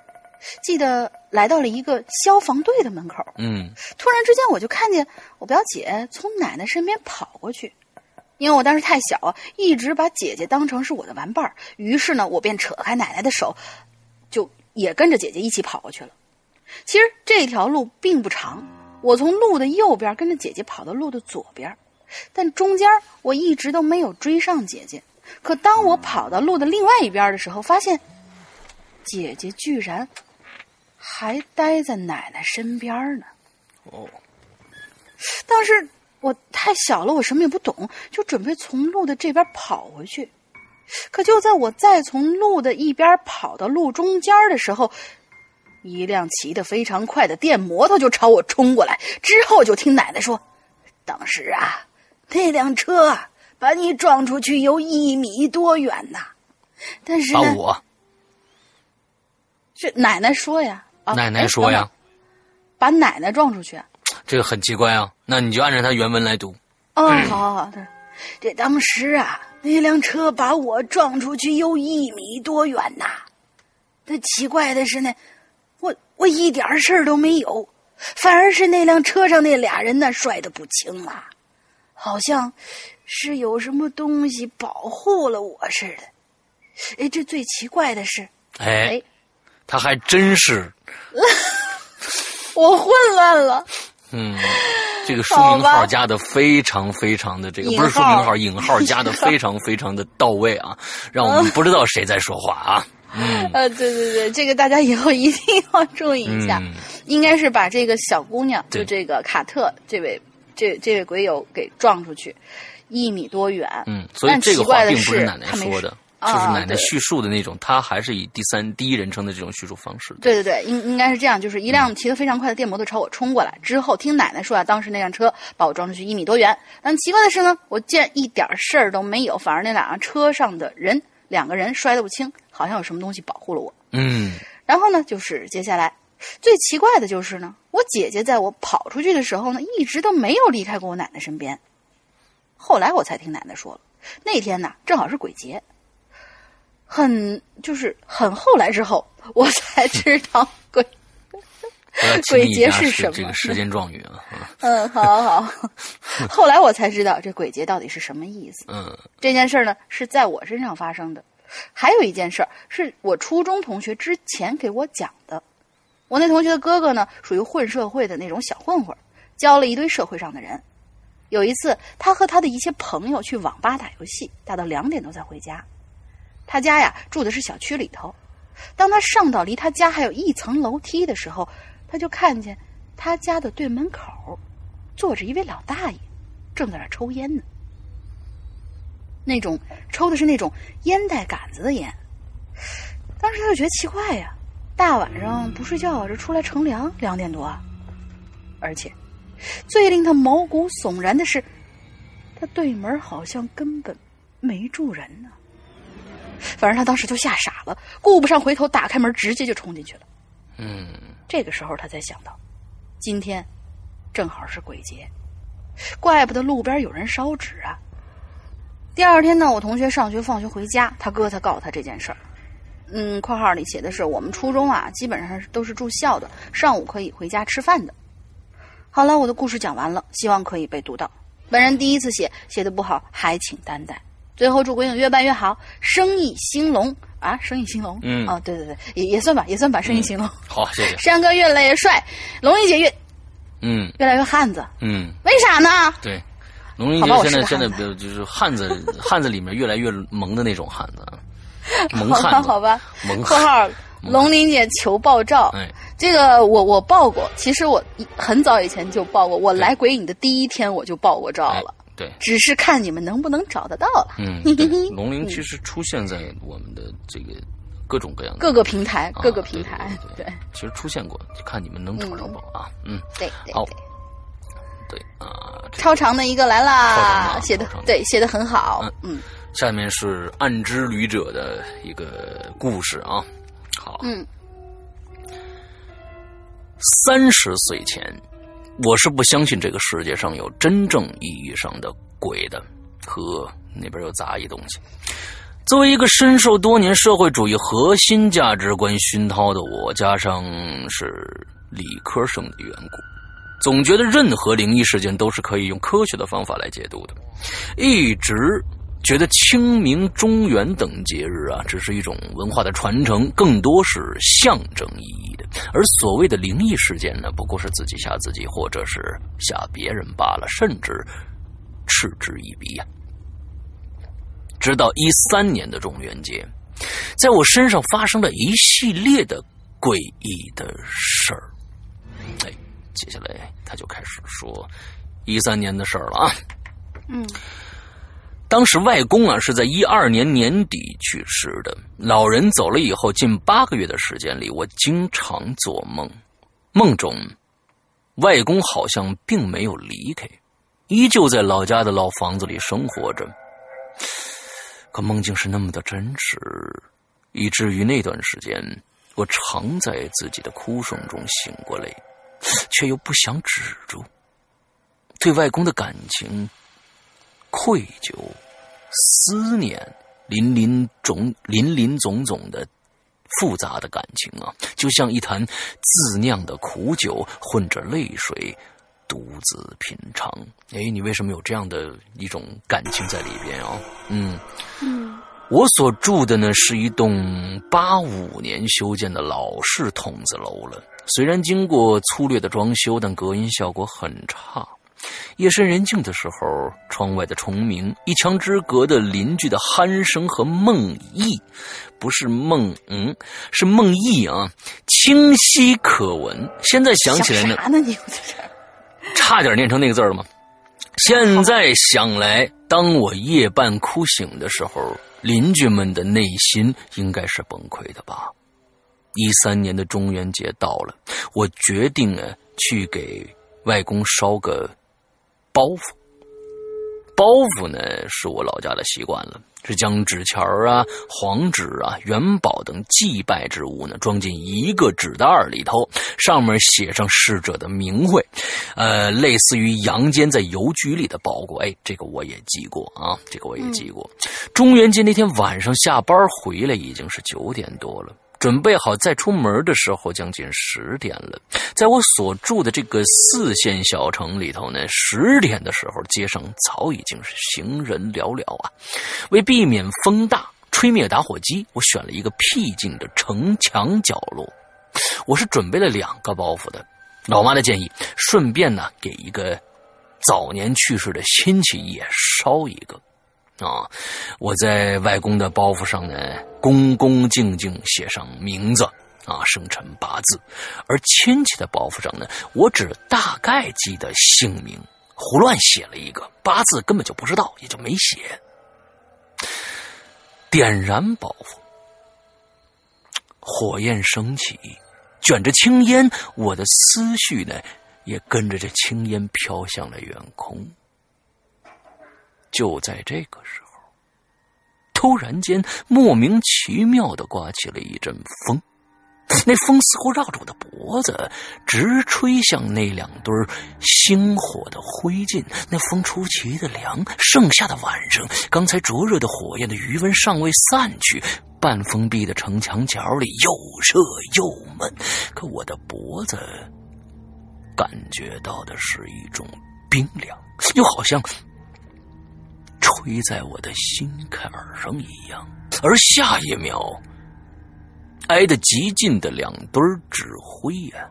S2: 记得来到了一个消防队的门口，
S1: 嗯，
S2: 突然之间我就看见我表姐从奶奶身边跑过去，因为我当时太小啊，一直把姐姐当成是我的玩伴儿，于是呢，我便扯开奶奶的手，就也跟着姐姐一起跑过去了。其实这条路并不长，我从路的右边跟着姐姐跑到路的左边，但中间我一直都没有追上姐姐。可当我跑到路的另外一边的时候，发现姐姐居然。还待在奶奶身边呢。
S1: 哦，
S2: 当时我太小了，我什么也不懂，就准备从路的这边跑回去。可就在我再从路的一边跑到路中间的时候，一辆骑得非常快的电摩托就朝我冲过来。之后就听奶奶说：“当时啊，那辆车把你撞出去有一米多远呐。”但是
S1: 把我，
S2: 是奶奶说呀。
S1: 奶奶说呀，
S2: 把奶奶撞出去，
S1: 这个很奇怪啊。那你就按照他原文来读。
S2: 哦，好好好，这当时啊，那辆车把我撞出去有一米多远呐。那奇怪的是呢，我我一点事儿都没有，反而是那辆车上那俩人呢摔得不轻了，好像是有什么东西保护了我似的。哎，这最奇怪的是，
S1: 哎。他还真是，
S2: 我混乱了。
S1: 嗯，这个书名号加的非常非常的这个不是书名号，引号加的非常非常的到位啊，让我们不知道谁在说话啊。嗯，
S2: 呃，对对对，这个大家以后一定要注意一下，应该是把这个小姑娘，就这个卡特这位这这位鬼友给撞出去一米多远。
S1: 嗯，所以这个话并不
S2: 是
S1: 奶奶说的。就是奶奶叙述的那种，他还是以第三第一人称的这种叙述方式。
S2: 对对对，应应该是这样，就是一辆骑得非常快的电摩托朝我冲过来，之后听奶奶说啊，当时那辆车把我撞出去一米多远。但奇怪的是呢，我见一点事儿都没有，反而那两辆车上的人两个人摔得不轻，好像有什么东西保护了我。
S1: 嗯。
S2: 然后呢，就是接下来最奇怪的就是呢，我姐姐在我跑出去的时候呢，一直都没有离开过我奶奶身边。后来我才听奶奶说了，那天呢正好是鬼节。很就是很后来之后，我才知道鬼 鬼节是什么。
S1: 这个时间状语啊。
S2: 嗯，好好好。后来我才知道这鬼节到底是什么意思。
S1: 嗯，
S2: 这件事呢是在我身上发生的。还有一件事是我初中同学之前给我讲的。我那同学的哥哥呢，属于混社会的那种小混混，交了一堆社会上的人。有一次，他和他的一些朋友去网吧打游戏，打到两点多才回家。他家呀住的是小区里头，当他上到离他家还有一层楼梯的时候，他就看见他家的对门口坐着一位老大爷，正在那抽烟呢。那种抽的是那种烟袋杆子的烟。当时他就觉得奇怪呀，大晚上不睡觉这出来乘凉，两点多，啊而且最令他毛骨悚然的是，他对门好像根本没住人呢。反正他当时就吓傻了，顾不上回头，打开门，直接就冲进去了。
S1: 嗯，
S2: 这个时候他才想到，今天正好是鬼节，怪不得路边有人烧纸啊。第二天呢，我同学上学放学回家，他哥才告诉他这件事儿。嗯，括号里写的是我们初中啊，基本上都是住校的，上午可以回家吃饭的。好了，我的故事讲完了，希望可以被读到。本人第一次写，写的不好还请担待。最后祝鬼影越办越好，生意兴隆啊，生意兴隆。
S1: 嗯，
S2: 啊，对对对，也也算吧，也算吧，生意兴隆。
S1: 好，谢谢。
S2: 山哥越来越帅，龙玲姐越
S1: 嗯
S2: 越来越汉子。
S1: 嗯，
S2: 为啥呢？
S1: 对，龙玲姐现在现在就是汉子 汉子里面越来越萌的那种汉子，萌汉
S2: 子。好吧，
S1: 萌
S2: 括号龙玲姐求爆照。
S1: 哎，
S2: 这个我我爆过，其实我很早以前就爆过，我来鬼影的第一天我就爆过照了。
S1: 对，
S2: 只是看你们能不能找得到了。
S1: 嗯，龙鳞其实出现在我们的这个各种各样的
S2: 各个平台，各个平台，
S1: 对，其实出现过，看你们能找着不啊？嗯，
S2: 对，
S1: 好，对啊，
S2: 超长的一个来啦，写的对，写的很好。嗯，
S1: 下面是暗之旅者的一个故事啊，好，
S2: 嗯，
S1: 三十岁前。我是不相信这个世界上有真正意义上的鬼的，和那边有杂役东西。作为一个深受多年社会主义核心价值观熏陶的我，加上是理科生的缘故，总觉得任何灵异事件都是可以用科学的方法来解读的，一直。觉得清明、中元等节日啊，只是一种文化的传承，更多是象征意义的。而所谓的灵异事件呢，不过是自己吓自己，或者是吓别人罢了，甚至嗤之以鼻呀。直到一三年的中元节，在我身上发生了一系列的诡异的事儿。哎，接下来他就开始说一三年的事儿了啊。
S2: 嗯。
S1: 当时外公啊是在一二年年底去世的。老人走了以后，近八个月的时间里，我经常做梦，梦中外公好像并没有离开，依旧在老家的老房子里生活着。可梦境是那么的真实，以至于那段时间，我常在自己的哭声中醒过来，却又不想止住对外公的感情。愧疚、思念，林林总林林总总的复杂的感情啊，就像一坛自酿的苦酒，混着泪水，独自品尝。哎，你为什么有这样的一种感情在里边啊？
S2: 嗯嗯，
S1: 我所住的呢是一栋八五年修建的老式筒子楼了，虽然经过粗略的装修，但隔音效果很差。夜深人静的时候，窗外的虫鸣，一墙之隔的邻居的鼾声和梦呓，不是梦，嗯，是梦呓啊，清晰可闻。现在想起来呢，
S2: 啥呢？你
S1: 差点念成那个字了吗？现在想来，当我夜半哭醒的时候，邻居们的内心应该是崩溃的吧。一三年的中元节到了，我决定啊去给外公烧个。包袱，包袱呢是我老家的习惯了，是将纸钱啊、黄纸啊、元宝等祭拜之物呢装进一个纸袋里头，上面写上逝者的名讳，呃，类似于阳间在邮局里的包裹。哎，这个我也记过啊，这个我也记过。中元节那天晚上下班回来已经是九点多了。准备好再出门的时候，将近十点了。在我所住的这个四线小城里头呢，十点的时候，街上早已经是行人寥寥啊。为避免风大吹灭打火机，我选了一个僻静的城墙角落。我是准备了两个包袱的，老妈的建议，顺便呢给一个早年去世的亲戚也烧一个。啊！我在外公的包袱上呢，恭恭敬敬写上名字啊，生辰八字；而亲戚的包袱上呢，我只大概记得姓名，胡乱写了一个八字，根本就不知道，也就没写。点燃包袱，火焰升起，卷着青烟，我的思绪呢，也跟着这青烟飘向了远空。就在这个时候，突然间莫名其妙的刮起了一阵风，那风似乎绕着我的脖子直吹向那两堆星火的灰烬。那风出奇的凉，盛夏的晚上，刚才灼热的火焰的余温尚未散去，半封闭的城墙角里，又热又闷。可我的脖子感觉到的是一种冰凉，又好像吹在我的心坎上一样。而下一秒，挨得极近的两堆纸灰呀，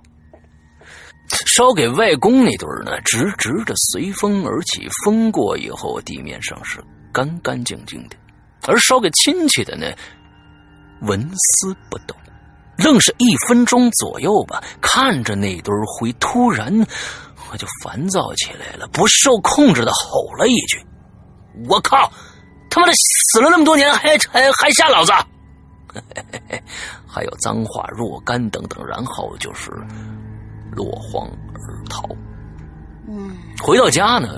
S1: 烧给外公那堆呢，直直的随风而起，风过以后，地面上是干干净净的。而烧给亲戚的呢，纹丝不动，愣是一分钟左右吧。看着那堆灰，突然我就烦躁起来了，不受控制的吼了一句：“我靠！他妈的，死了那么多年，还还还吓老子！” 还有脏话若干等等，然后就是落荒而逃。
S2: 嗯，
S1: 回到家呢，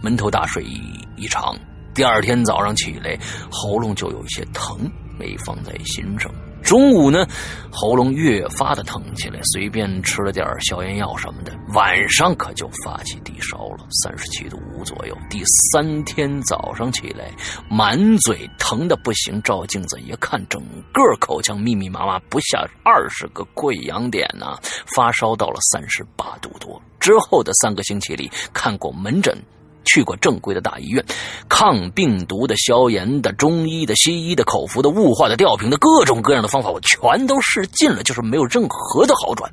S1: 闷头大睡一一场。第二天早上起来，喉咙就有一些疼，没放在心上。中午呢，喉咙越发的疼起来，随便吃了点消炎药什么的。晚上可就发起低烧了，三十七度五左右。第三天早上起来，满嘴疼的不行，照镜子一看，整个口腔密密麻麻不下二十个溃疡点呐，发烧到了三十八度多。之后的三个星期里，看过门诊。去过正规的大医院，抗病毒的、消炎的、中医的、西医的、口服的、雾化的、吊瓶的，各种各样的方法我全都试尽了，就是没有任何的好转，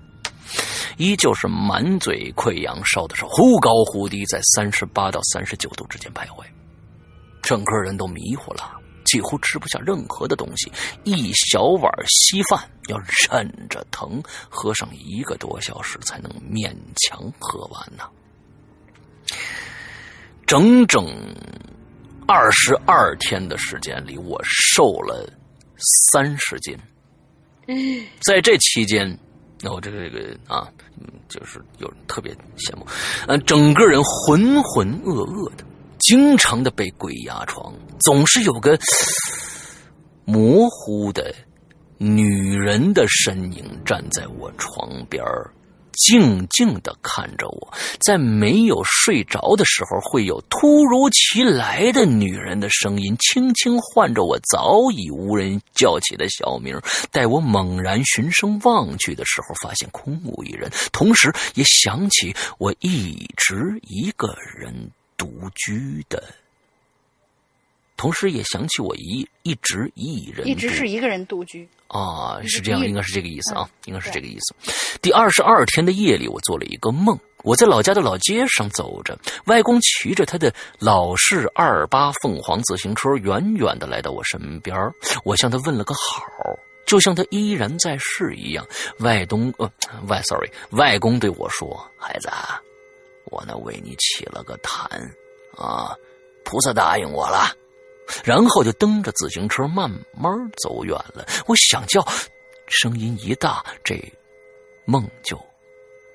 S1: 依旧是满嘴溃疡，烧的是忽高忽低，在三十八到三十九度之间徘徊，整个人都迷糊了，几乎吃不下任何的东西，一小碗稀饭要忍着疼喝上一个多小时才能勉强喝完呢。整整二十二天的时间里，我瘦了三十斤。在这期间，那我这个这个啊，就是有特别羡慕，呃，整个人浑浑噩噩的，经常的被鬼压床，总是有个模糊的女人的身影站在我床边儿。静静的看着我，在没有睡着的时候，会有突如其来的女人的声音，轻轻唤着我早已无人叫起的小名。待我猛然循声望去的时候，发现空无一人，同时也想起我一直一个人独居的。同时也想起我一一直一人，
S2: 一直是一个人独居
S1: 啊，是这样，应该是这个意思啊，应该是这个意思。第二十二天的夜里，我做了一个梦，我在老家的老街上走着，外公骑着他的老式二八凤凰自行车，远远的来到我身边，我向他问了个好，就像他依然在世一样。外东呃，外，sorry，外公对我说：“孩子，我呢为你起了个坛啊，菩萨答应我了。”然后就蹬着自行车慢慢走远了。我想叫，声音一大，这梦就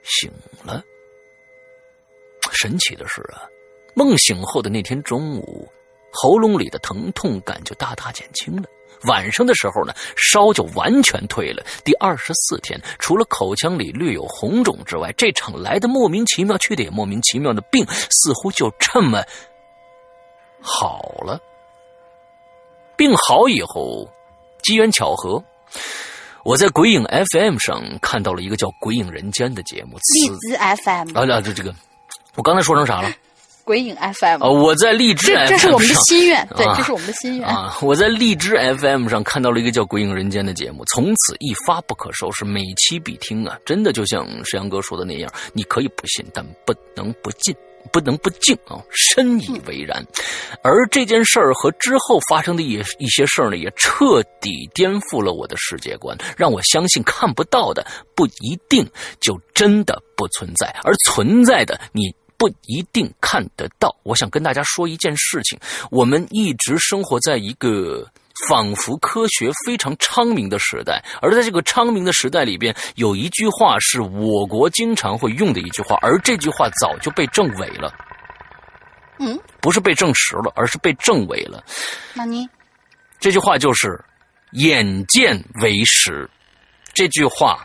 S1: 醒了。神奇的是啊，梦醒后的那天中午，喉咙里的疼痛感就大大减轻了。晚上的时候呢，烧就完全退了。第二十四天，除了口腔里略有红肿之外，这场来的莫名其妙、去的也莫名其妙的病，似乎就这么好了。病好以后，机缘巧合，我在鬼影 FM 上看到了一个叫《鬼影人间》的节目。
S2: 荔枝 FM
S1: 啊，这这个，我刚才说成啥了？
S2: 鬼影 FM
S1: 啊，我在荔枝 FM
S2: 这是我们的心愿，对，这是我们的心愿
S1: 啊！我在荔枝 FM 上看到了一个叫《鬼影人间》的节目，从此一发不可收拾，每期必听啊！真的就像石阳哥说的那样，你可以不信，但不能不进。不能不敬啊，深以为然。而这件事儿和之后发生的一一些事儿呢，也彻底颠覆了我的世界观，让我相信看不到的不一定就真的不存在，而存在的你不一定看得到。我想跟大家说一件事情：我们一直生活在一个。仿佛科学非常昌明的时代，而在这个昌明的时代里边，有一句话是我国经常会用的一句话，而这句话早就被证伪了。
S2: 嗯，
S1: 不是被证实了，而是被证伪了。
S2: 那你
S1: 这句话就是“眼见为实”，这句话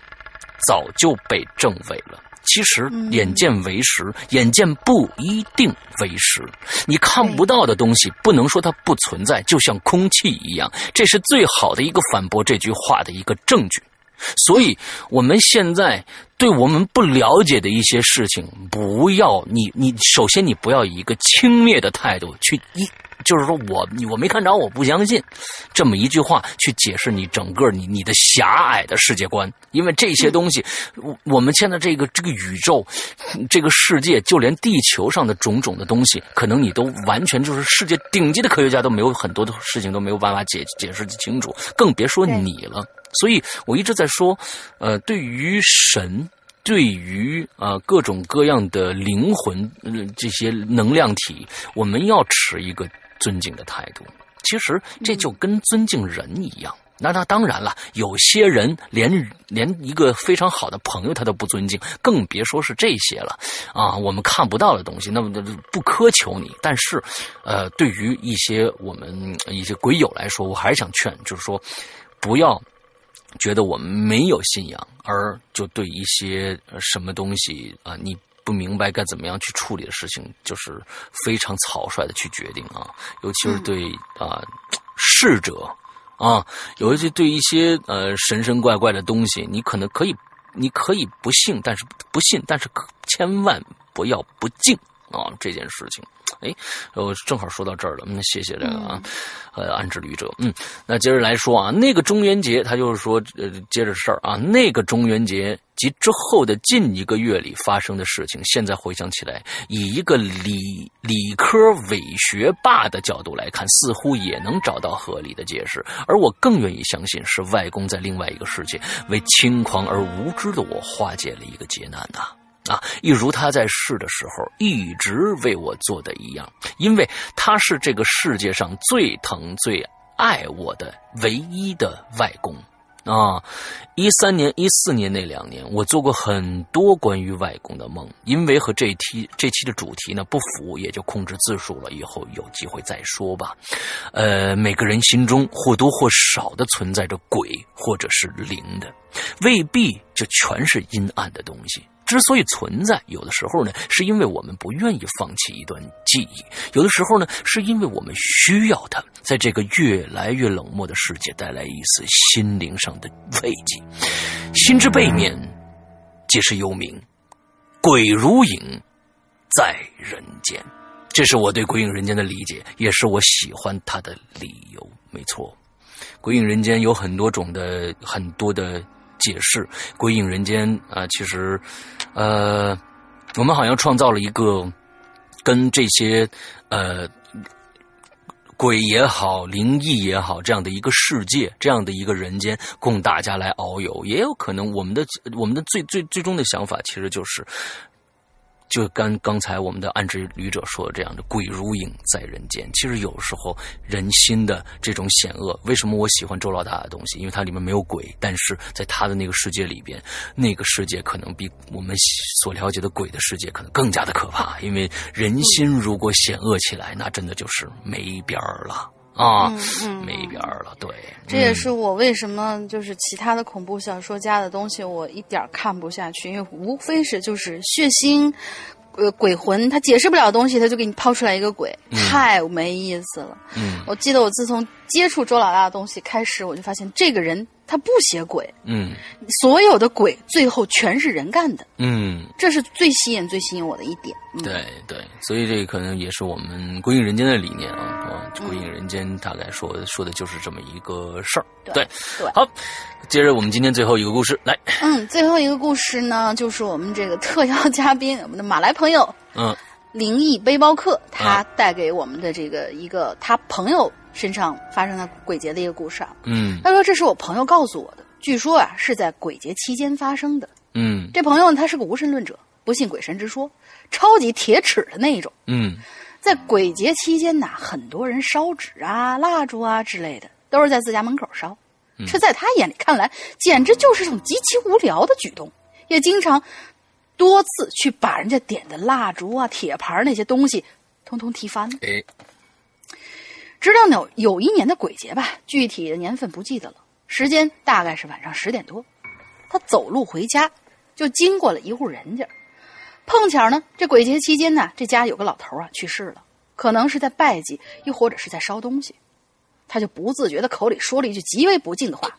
S1: 早就被证伪了。其实眼见为实，眼见不一定为实。你看不到的东西，不能说它不存在，就像空气一样，这是最好的一个反驳这句话的一个证据。所以，我们现在对我们不了解的一些事情，不要你你首先你不要以一个轻蔑的态度去一。就是说我我没看着，我不相信，这么一句话去解释你整个你你的狭隘的世界观，因为这些东西，我我们现在这个这个宇宙，这个世界，就连地球上的种种的东西，可能你都完全就是世界顶级的科学家都没有很多的事情都没有办法解解释清楚，更别说你了。所以我一直在说，呃，对于神，对于呃各种各样的灵魂这些能量体，我们要持一个。尊敬的态度，其实这就跟尊敬人一样。那那当然了，有些人连连一个非常好的朋友他都不尊敬，更别说是这些了啊！我们看不到的东西，那么不苛求你。但是，呃，对于一些我们一些鬼友来说，我还是想劝，就是说，不要觉得我们没有信仰，而就对一些什么东西啊，你。不明白该怎么样去处理的事情，就是非常草率的去决定啊，尤其是对啊逝者啊，尤其对一些呃神神怪怪的东西，你可能可以，你可以不信，但是不信，但是可千万不要不敬啊这件事情。哎，我正好说到这儿了，那谢谢这个啊，呃，安之旅者，嗯，那接着来说啊，那个中元节，他就是说，呃，接着事儿啊，那个中元节及之后的近一个月里发生的事情，现在回想起来，以一个理理科伪学霸的角度来看，似乎也能找到合理的解释，而我更愿意相信是外公在另外一个世界为轻狂而无知的我化解了一个劫难呐。啊，啊一如他在世的时候一直为我做的一样，因为他是这个世界上最疼、最爱我的唯一的外公。啊，一三年、一四年那两年，我做过很多关于外公的梦，因为和这期这期的主题呢不符，也就控制字数了，以后有机会再说吧。呃，每个人心中或多或少的存在着鬼或者是灵的，未必就全是阴暗的东西。之所以存在，有的时候呢，是因为我们不愿意放弃一段记忆；有的时候呢，是因为我们需要它，在这个越来越冷漠的世界带来一丝心灵上的慰藉。心之背面，即是幽冥，鬼如影，在人间。这是我对《鬼影人间》的理解，也是我喜欢它的理由。没错，《鬼影人间》有很多种的，很多的。解释《鬼影人间》啊，其实，呃，我们好像创造了一个跟这些呃鬼也好、灵异也好这样的一个世界，这样的一个人间，供大家来遨游。也有可能，我们的我们的最最最终的想法，其实就是。就跟刚才我们的暗之旅者说的这样的鬼如影在人间，其实有时候人心的这种险恶，为什么我喜欢周老大的东西？因为它里面没有鬼，但是在他的那个世界里边，那个世界可能比我们所了解的鬼的世界可能更加的可怕。因为人心如果险恶起来，那真的就是没边儿了。啊，没边儿了。对，
S2: 这也是我为什么就是其他的恐怖小说家的东西我一点看不下去，因为无非是就是血腥，呃，鬼魂他解释不了东西，他就给你抛出来一个鬼，太没意思了。
S1: 嗯，
S2: 我记得我自从接触周老大的东西开始，我就发现这个人。他不写鬼，
S1: 嗯，
S2: 所有的鬼最后全是人干的，
S1: 嗯，
S2: 这是最吸引、最吸引我的一点。
S1: 对对，所以这可能也是我们《归隐人间》的理念啊，啊，《归隐人间》大概说说的就是这么一个事儿。
S2: 对
S1: 对，好，接着我们今天最后一个故事来。
S2: 嗯，最后一个故事呢，就是我们这个特邀 嘉宾，我们的马来朋友，
S1: 嗯，
S2: 灵异背包客，他带给我们的这个一个他朋友。身上发生的鬼节的一个故事啊，
S1: 嗯，
S2: 他说这是我朋友告诉我的，据说啊是在鬼节期间发生的，
S1: 嗯，
S2: 这朋友他是个无神论者，不信鬼神之说，超级铁齿的那一种，
S1: 嗯，
S2: 在鬼节期间呐，很多人烧纸啊、蜡烛啊之类的，都是在自家门口烧，这在他眼里看来，简直就是种极其无聊的举动，也经常多次去把人家点的蜡烛啊、铁盘那些东西，通通踢翻了。
S1: 哎。
S2: 直到有有一年的鬼节吧，具体的年份不记得了，时间大概是晚上十点多，他走路回家，就经过了一户人家，碰巧呢，这鬼节期间呢，这家有个老头啊去世了，可能是在拜祭，又或者是在烧东西，他就不自觉的口里说了一句极为不敬的话：“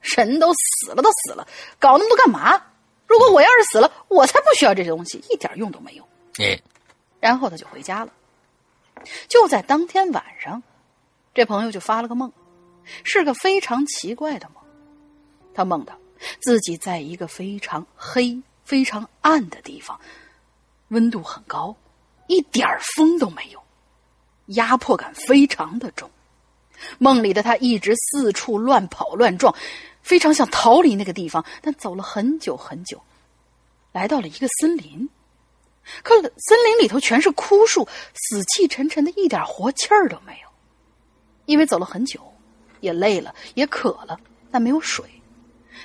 S2: 人都死了，都死了，搞那么多干嘛？如果我要是死了，我才不需要这些东西，一点用都没有。”
S1: 哎，
S2: 然后他就回家了。就在当天晚上，这朋友就发了个梦，是个非常奇怪的梦。他梦到自己在一个非常黑、非常暗的地方。温度很高，一点风都没有，压迫感非常的重。梦里的他一直四处乱跑乱撞，非常想逃离那个地方，但走了很久很久，来到了一个森林。可森林里头全是枯树，死气沉沉的，一点活气儿都没有。因为走了很久，也累了，也渴了，但没有水。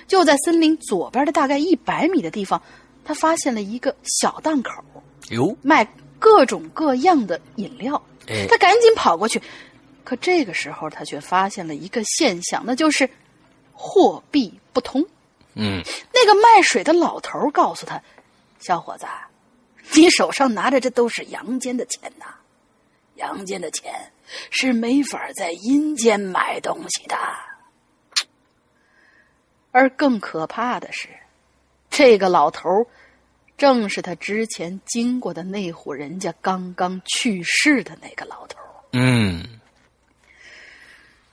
S2: 就在森林左边的大概一百米的地方。他发现了一个小档口，
S1: 哟，
S2: 卖各种各样的饮料。
S1: 哎，
S2: 他赶紧跑过去，可这个时候他却发现了一个现象，那就是货币不通。
S1: 嗯，
S2: 那个卖水的老头告诉他：“小伙子，你手上拿着这都是阳间的钱呐，阳间的钱是没法在阴间买东西的。而更可怕的是。”这个老头正是他之前经过的那户人家刚刚去世的那个老头
S1: 嗯，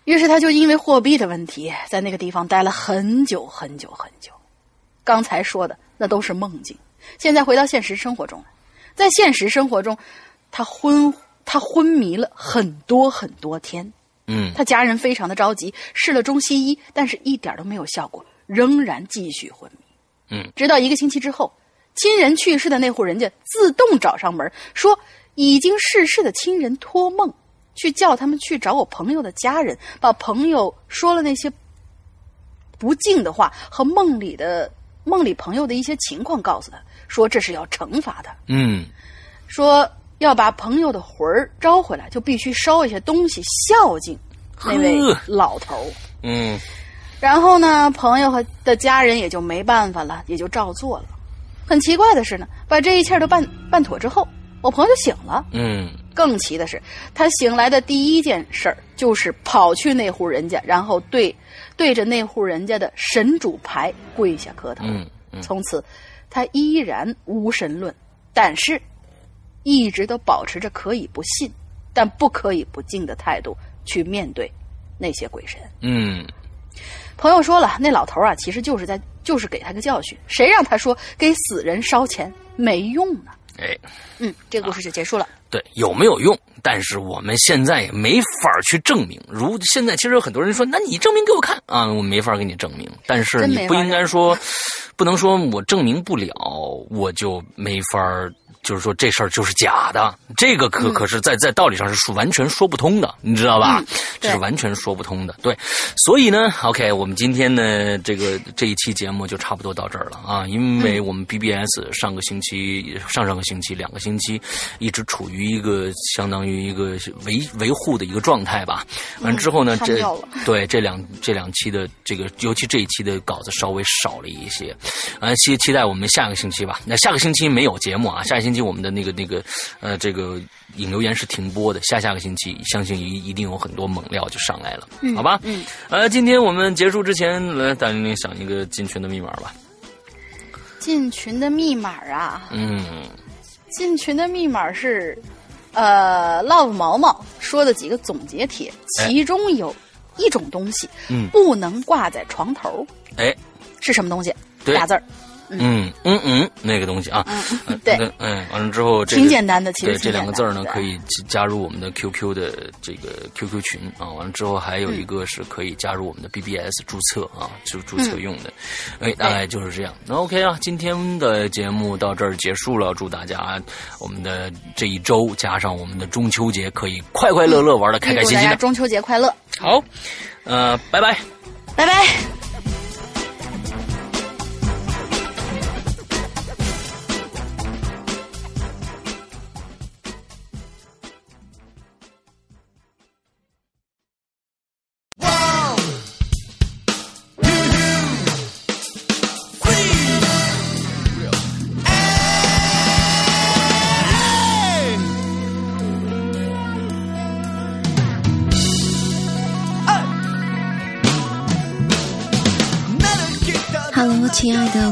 S2: 于是他就因为货币的问题，在那个地方待了很久很久很久。刚才说的那都是梦境，现在回到现实生活中，在现实生活中，他昏他昏迷了很多很多天。
S1: 嗯，
S2: 他家人非常的着急，试了中西医，但是一点都没有效果，仍然继续昏迷。
S1: 嗯，
S2: 直到一个星期之后，亲人去世的那户人家自动找上门，说已经逝世的亲人托梦去叫他们去找我朋友的家人，把朋友说了那些不敬的话和梦里的梦里朋友的一些情况告诉他，说这是要惩罚他。
S1: 嗯，
S2: 说要把朋友的魂儿招回来，就必须烧一些东西孝敬那位老头
S1: 嗯。
S2: 然后呢，朋友和的家人也就没办法了，也就照做了。很奇怪的是呢，把这一切都办办妥之后，我朋友就醒了。
S1: 嗯，
S2: 更奇的是，他醒来的第一件事儿就是跑去那户人家，然后对对着那户人家的神主牌跪下磕头。
S1: 嗯
S2: 嗯，从此他依然无神论，但是一直都保持着可以不信，但不可以不敬的态度去面对那些鬼神。
S1: 嗯。
S2: 朋友说了，那老头啊，其实就是在就是给他个教训。谁让他说给死人烧钱没用呢？
S1: 哎，
S2: 嗯，这个故事就结束了。
S1: 对，有没有用？但是我们现在也没法去证明。如现在其实有很多人说，那你证明给我看啊，我没法给你证明。但是你不应该说，不能说我证明不了，我就没法。就是说这事儿就是假的，这个可可是在在道理上是说完全说不通的，你知道吧？这是完全说不通的。对，所以呢，OK，我们今天呢这个这一期节目就差不多到这儿了啊，因为我们 BBS 上个星期、上上个星期两个星期一直处于一个相当于一个维维护的一个状态吧。完之后呢，这对这两这两期的这个，尤其这一期的稿子稍微少了一些，啊，期期待我们下个星期吧。那下个星期没有节目啊，下个星。星期我们的那个那个，呃，这个引流言是停播的。下下个星期，相信一一定有很多猛料就上来了，好吧？
S2: 嗯，
S1: 呃，今天我们结束之前，来大玲玲想一个进群的密码吧。
S2: 进群的密码
S1: 啊？嗯，
S2: 进群的密码是，呃，love 毛毛说的几个总结帖，其中有一种东西，
S1: 嗯，
S2: 不能挂在床头。
S1: 哎，
S2: 是什么东西？俩字儿。
S1: 嗯嗯嗯，那个东西啊，
S2: 对，
S1: 嗯，完了之后，
S2: 挺简单的，其实
S1: 对，这两个字儿呢，可以加入我们的 QQ 的这个 QQ 群啊。完了之后，还有一个是可以加入我们的 BBS 注册啊，就注册用的。哎，大概就是这样。那 OK 啊，今天的节目到这儿结束了。祝大家我们的这一周加上我们的中秋节可以快快乐乐玩的开开心心的。
S2: 中秋节快乐！
S1: 好，呃，拜拜，
S2: 拜拜。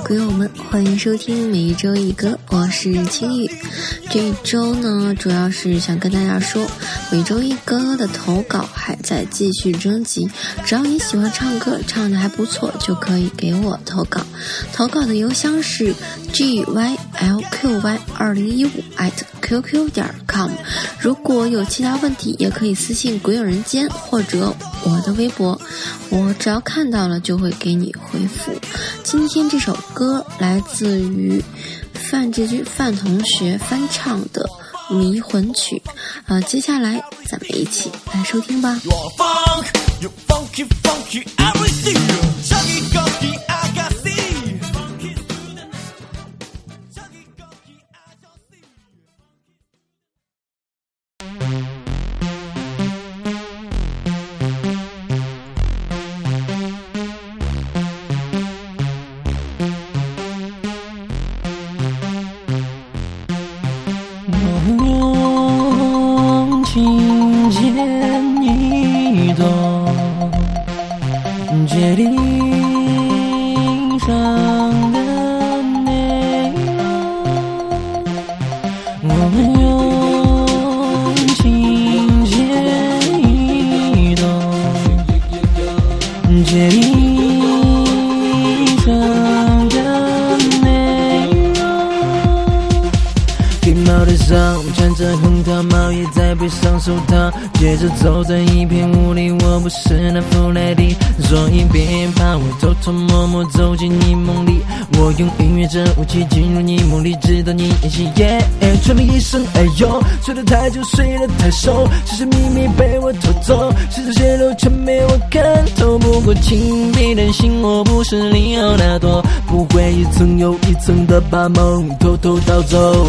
S3: 朋友们，欢迎收听每一周一歌，我是青雨。这一周呢，主要是想跟大家说，每周一歌的投稿还在继续征集，只要你喜欢唱歌，唱的还不错，就可以给我投稿。投稿的邮箱是 g y l q y 二零一五 at qq 点 com。如果有其他问题，也可以私信鬼友人间或者我的微博，我只要看到了就会给你回复。今天这首歌来自于范志军范同学翻唱的《迷魂曲》，啊，接下来咱们一起来收听吧。
S4: 睡得太久，睡得太熟，这些秘密被我偷走，事实泄露却没我看透。不过请别担心，我不是里奥纳多，不会一层又一层的把梦偷偷盗走。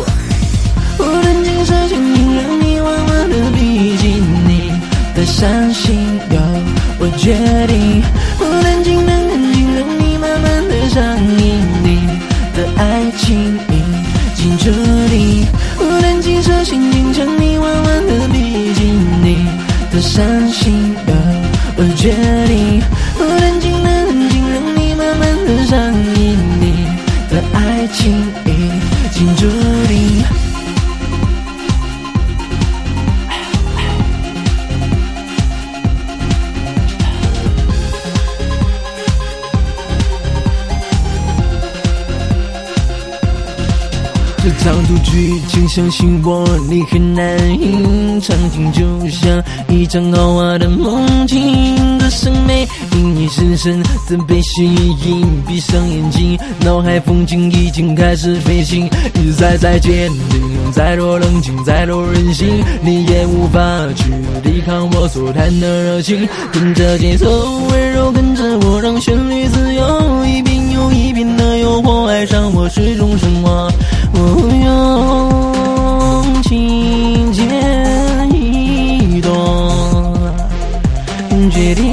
S4: 长途剧，请相信我，你很难隐藏，听就像一场豪华的梦境的审美，因你深深的被吸引。闭上眼睛，脑海风景已经开始飞行，一再再坚定，再多冷静，再多任性，你也无法去抵抗我所谈的热情。跟着节奏温柔，跟着我，让旋律自由，一遍又一遍的诱惑，爱上我是种神话。我用琴键移动，决定。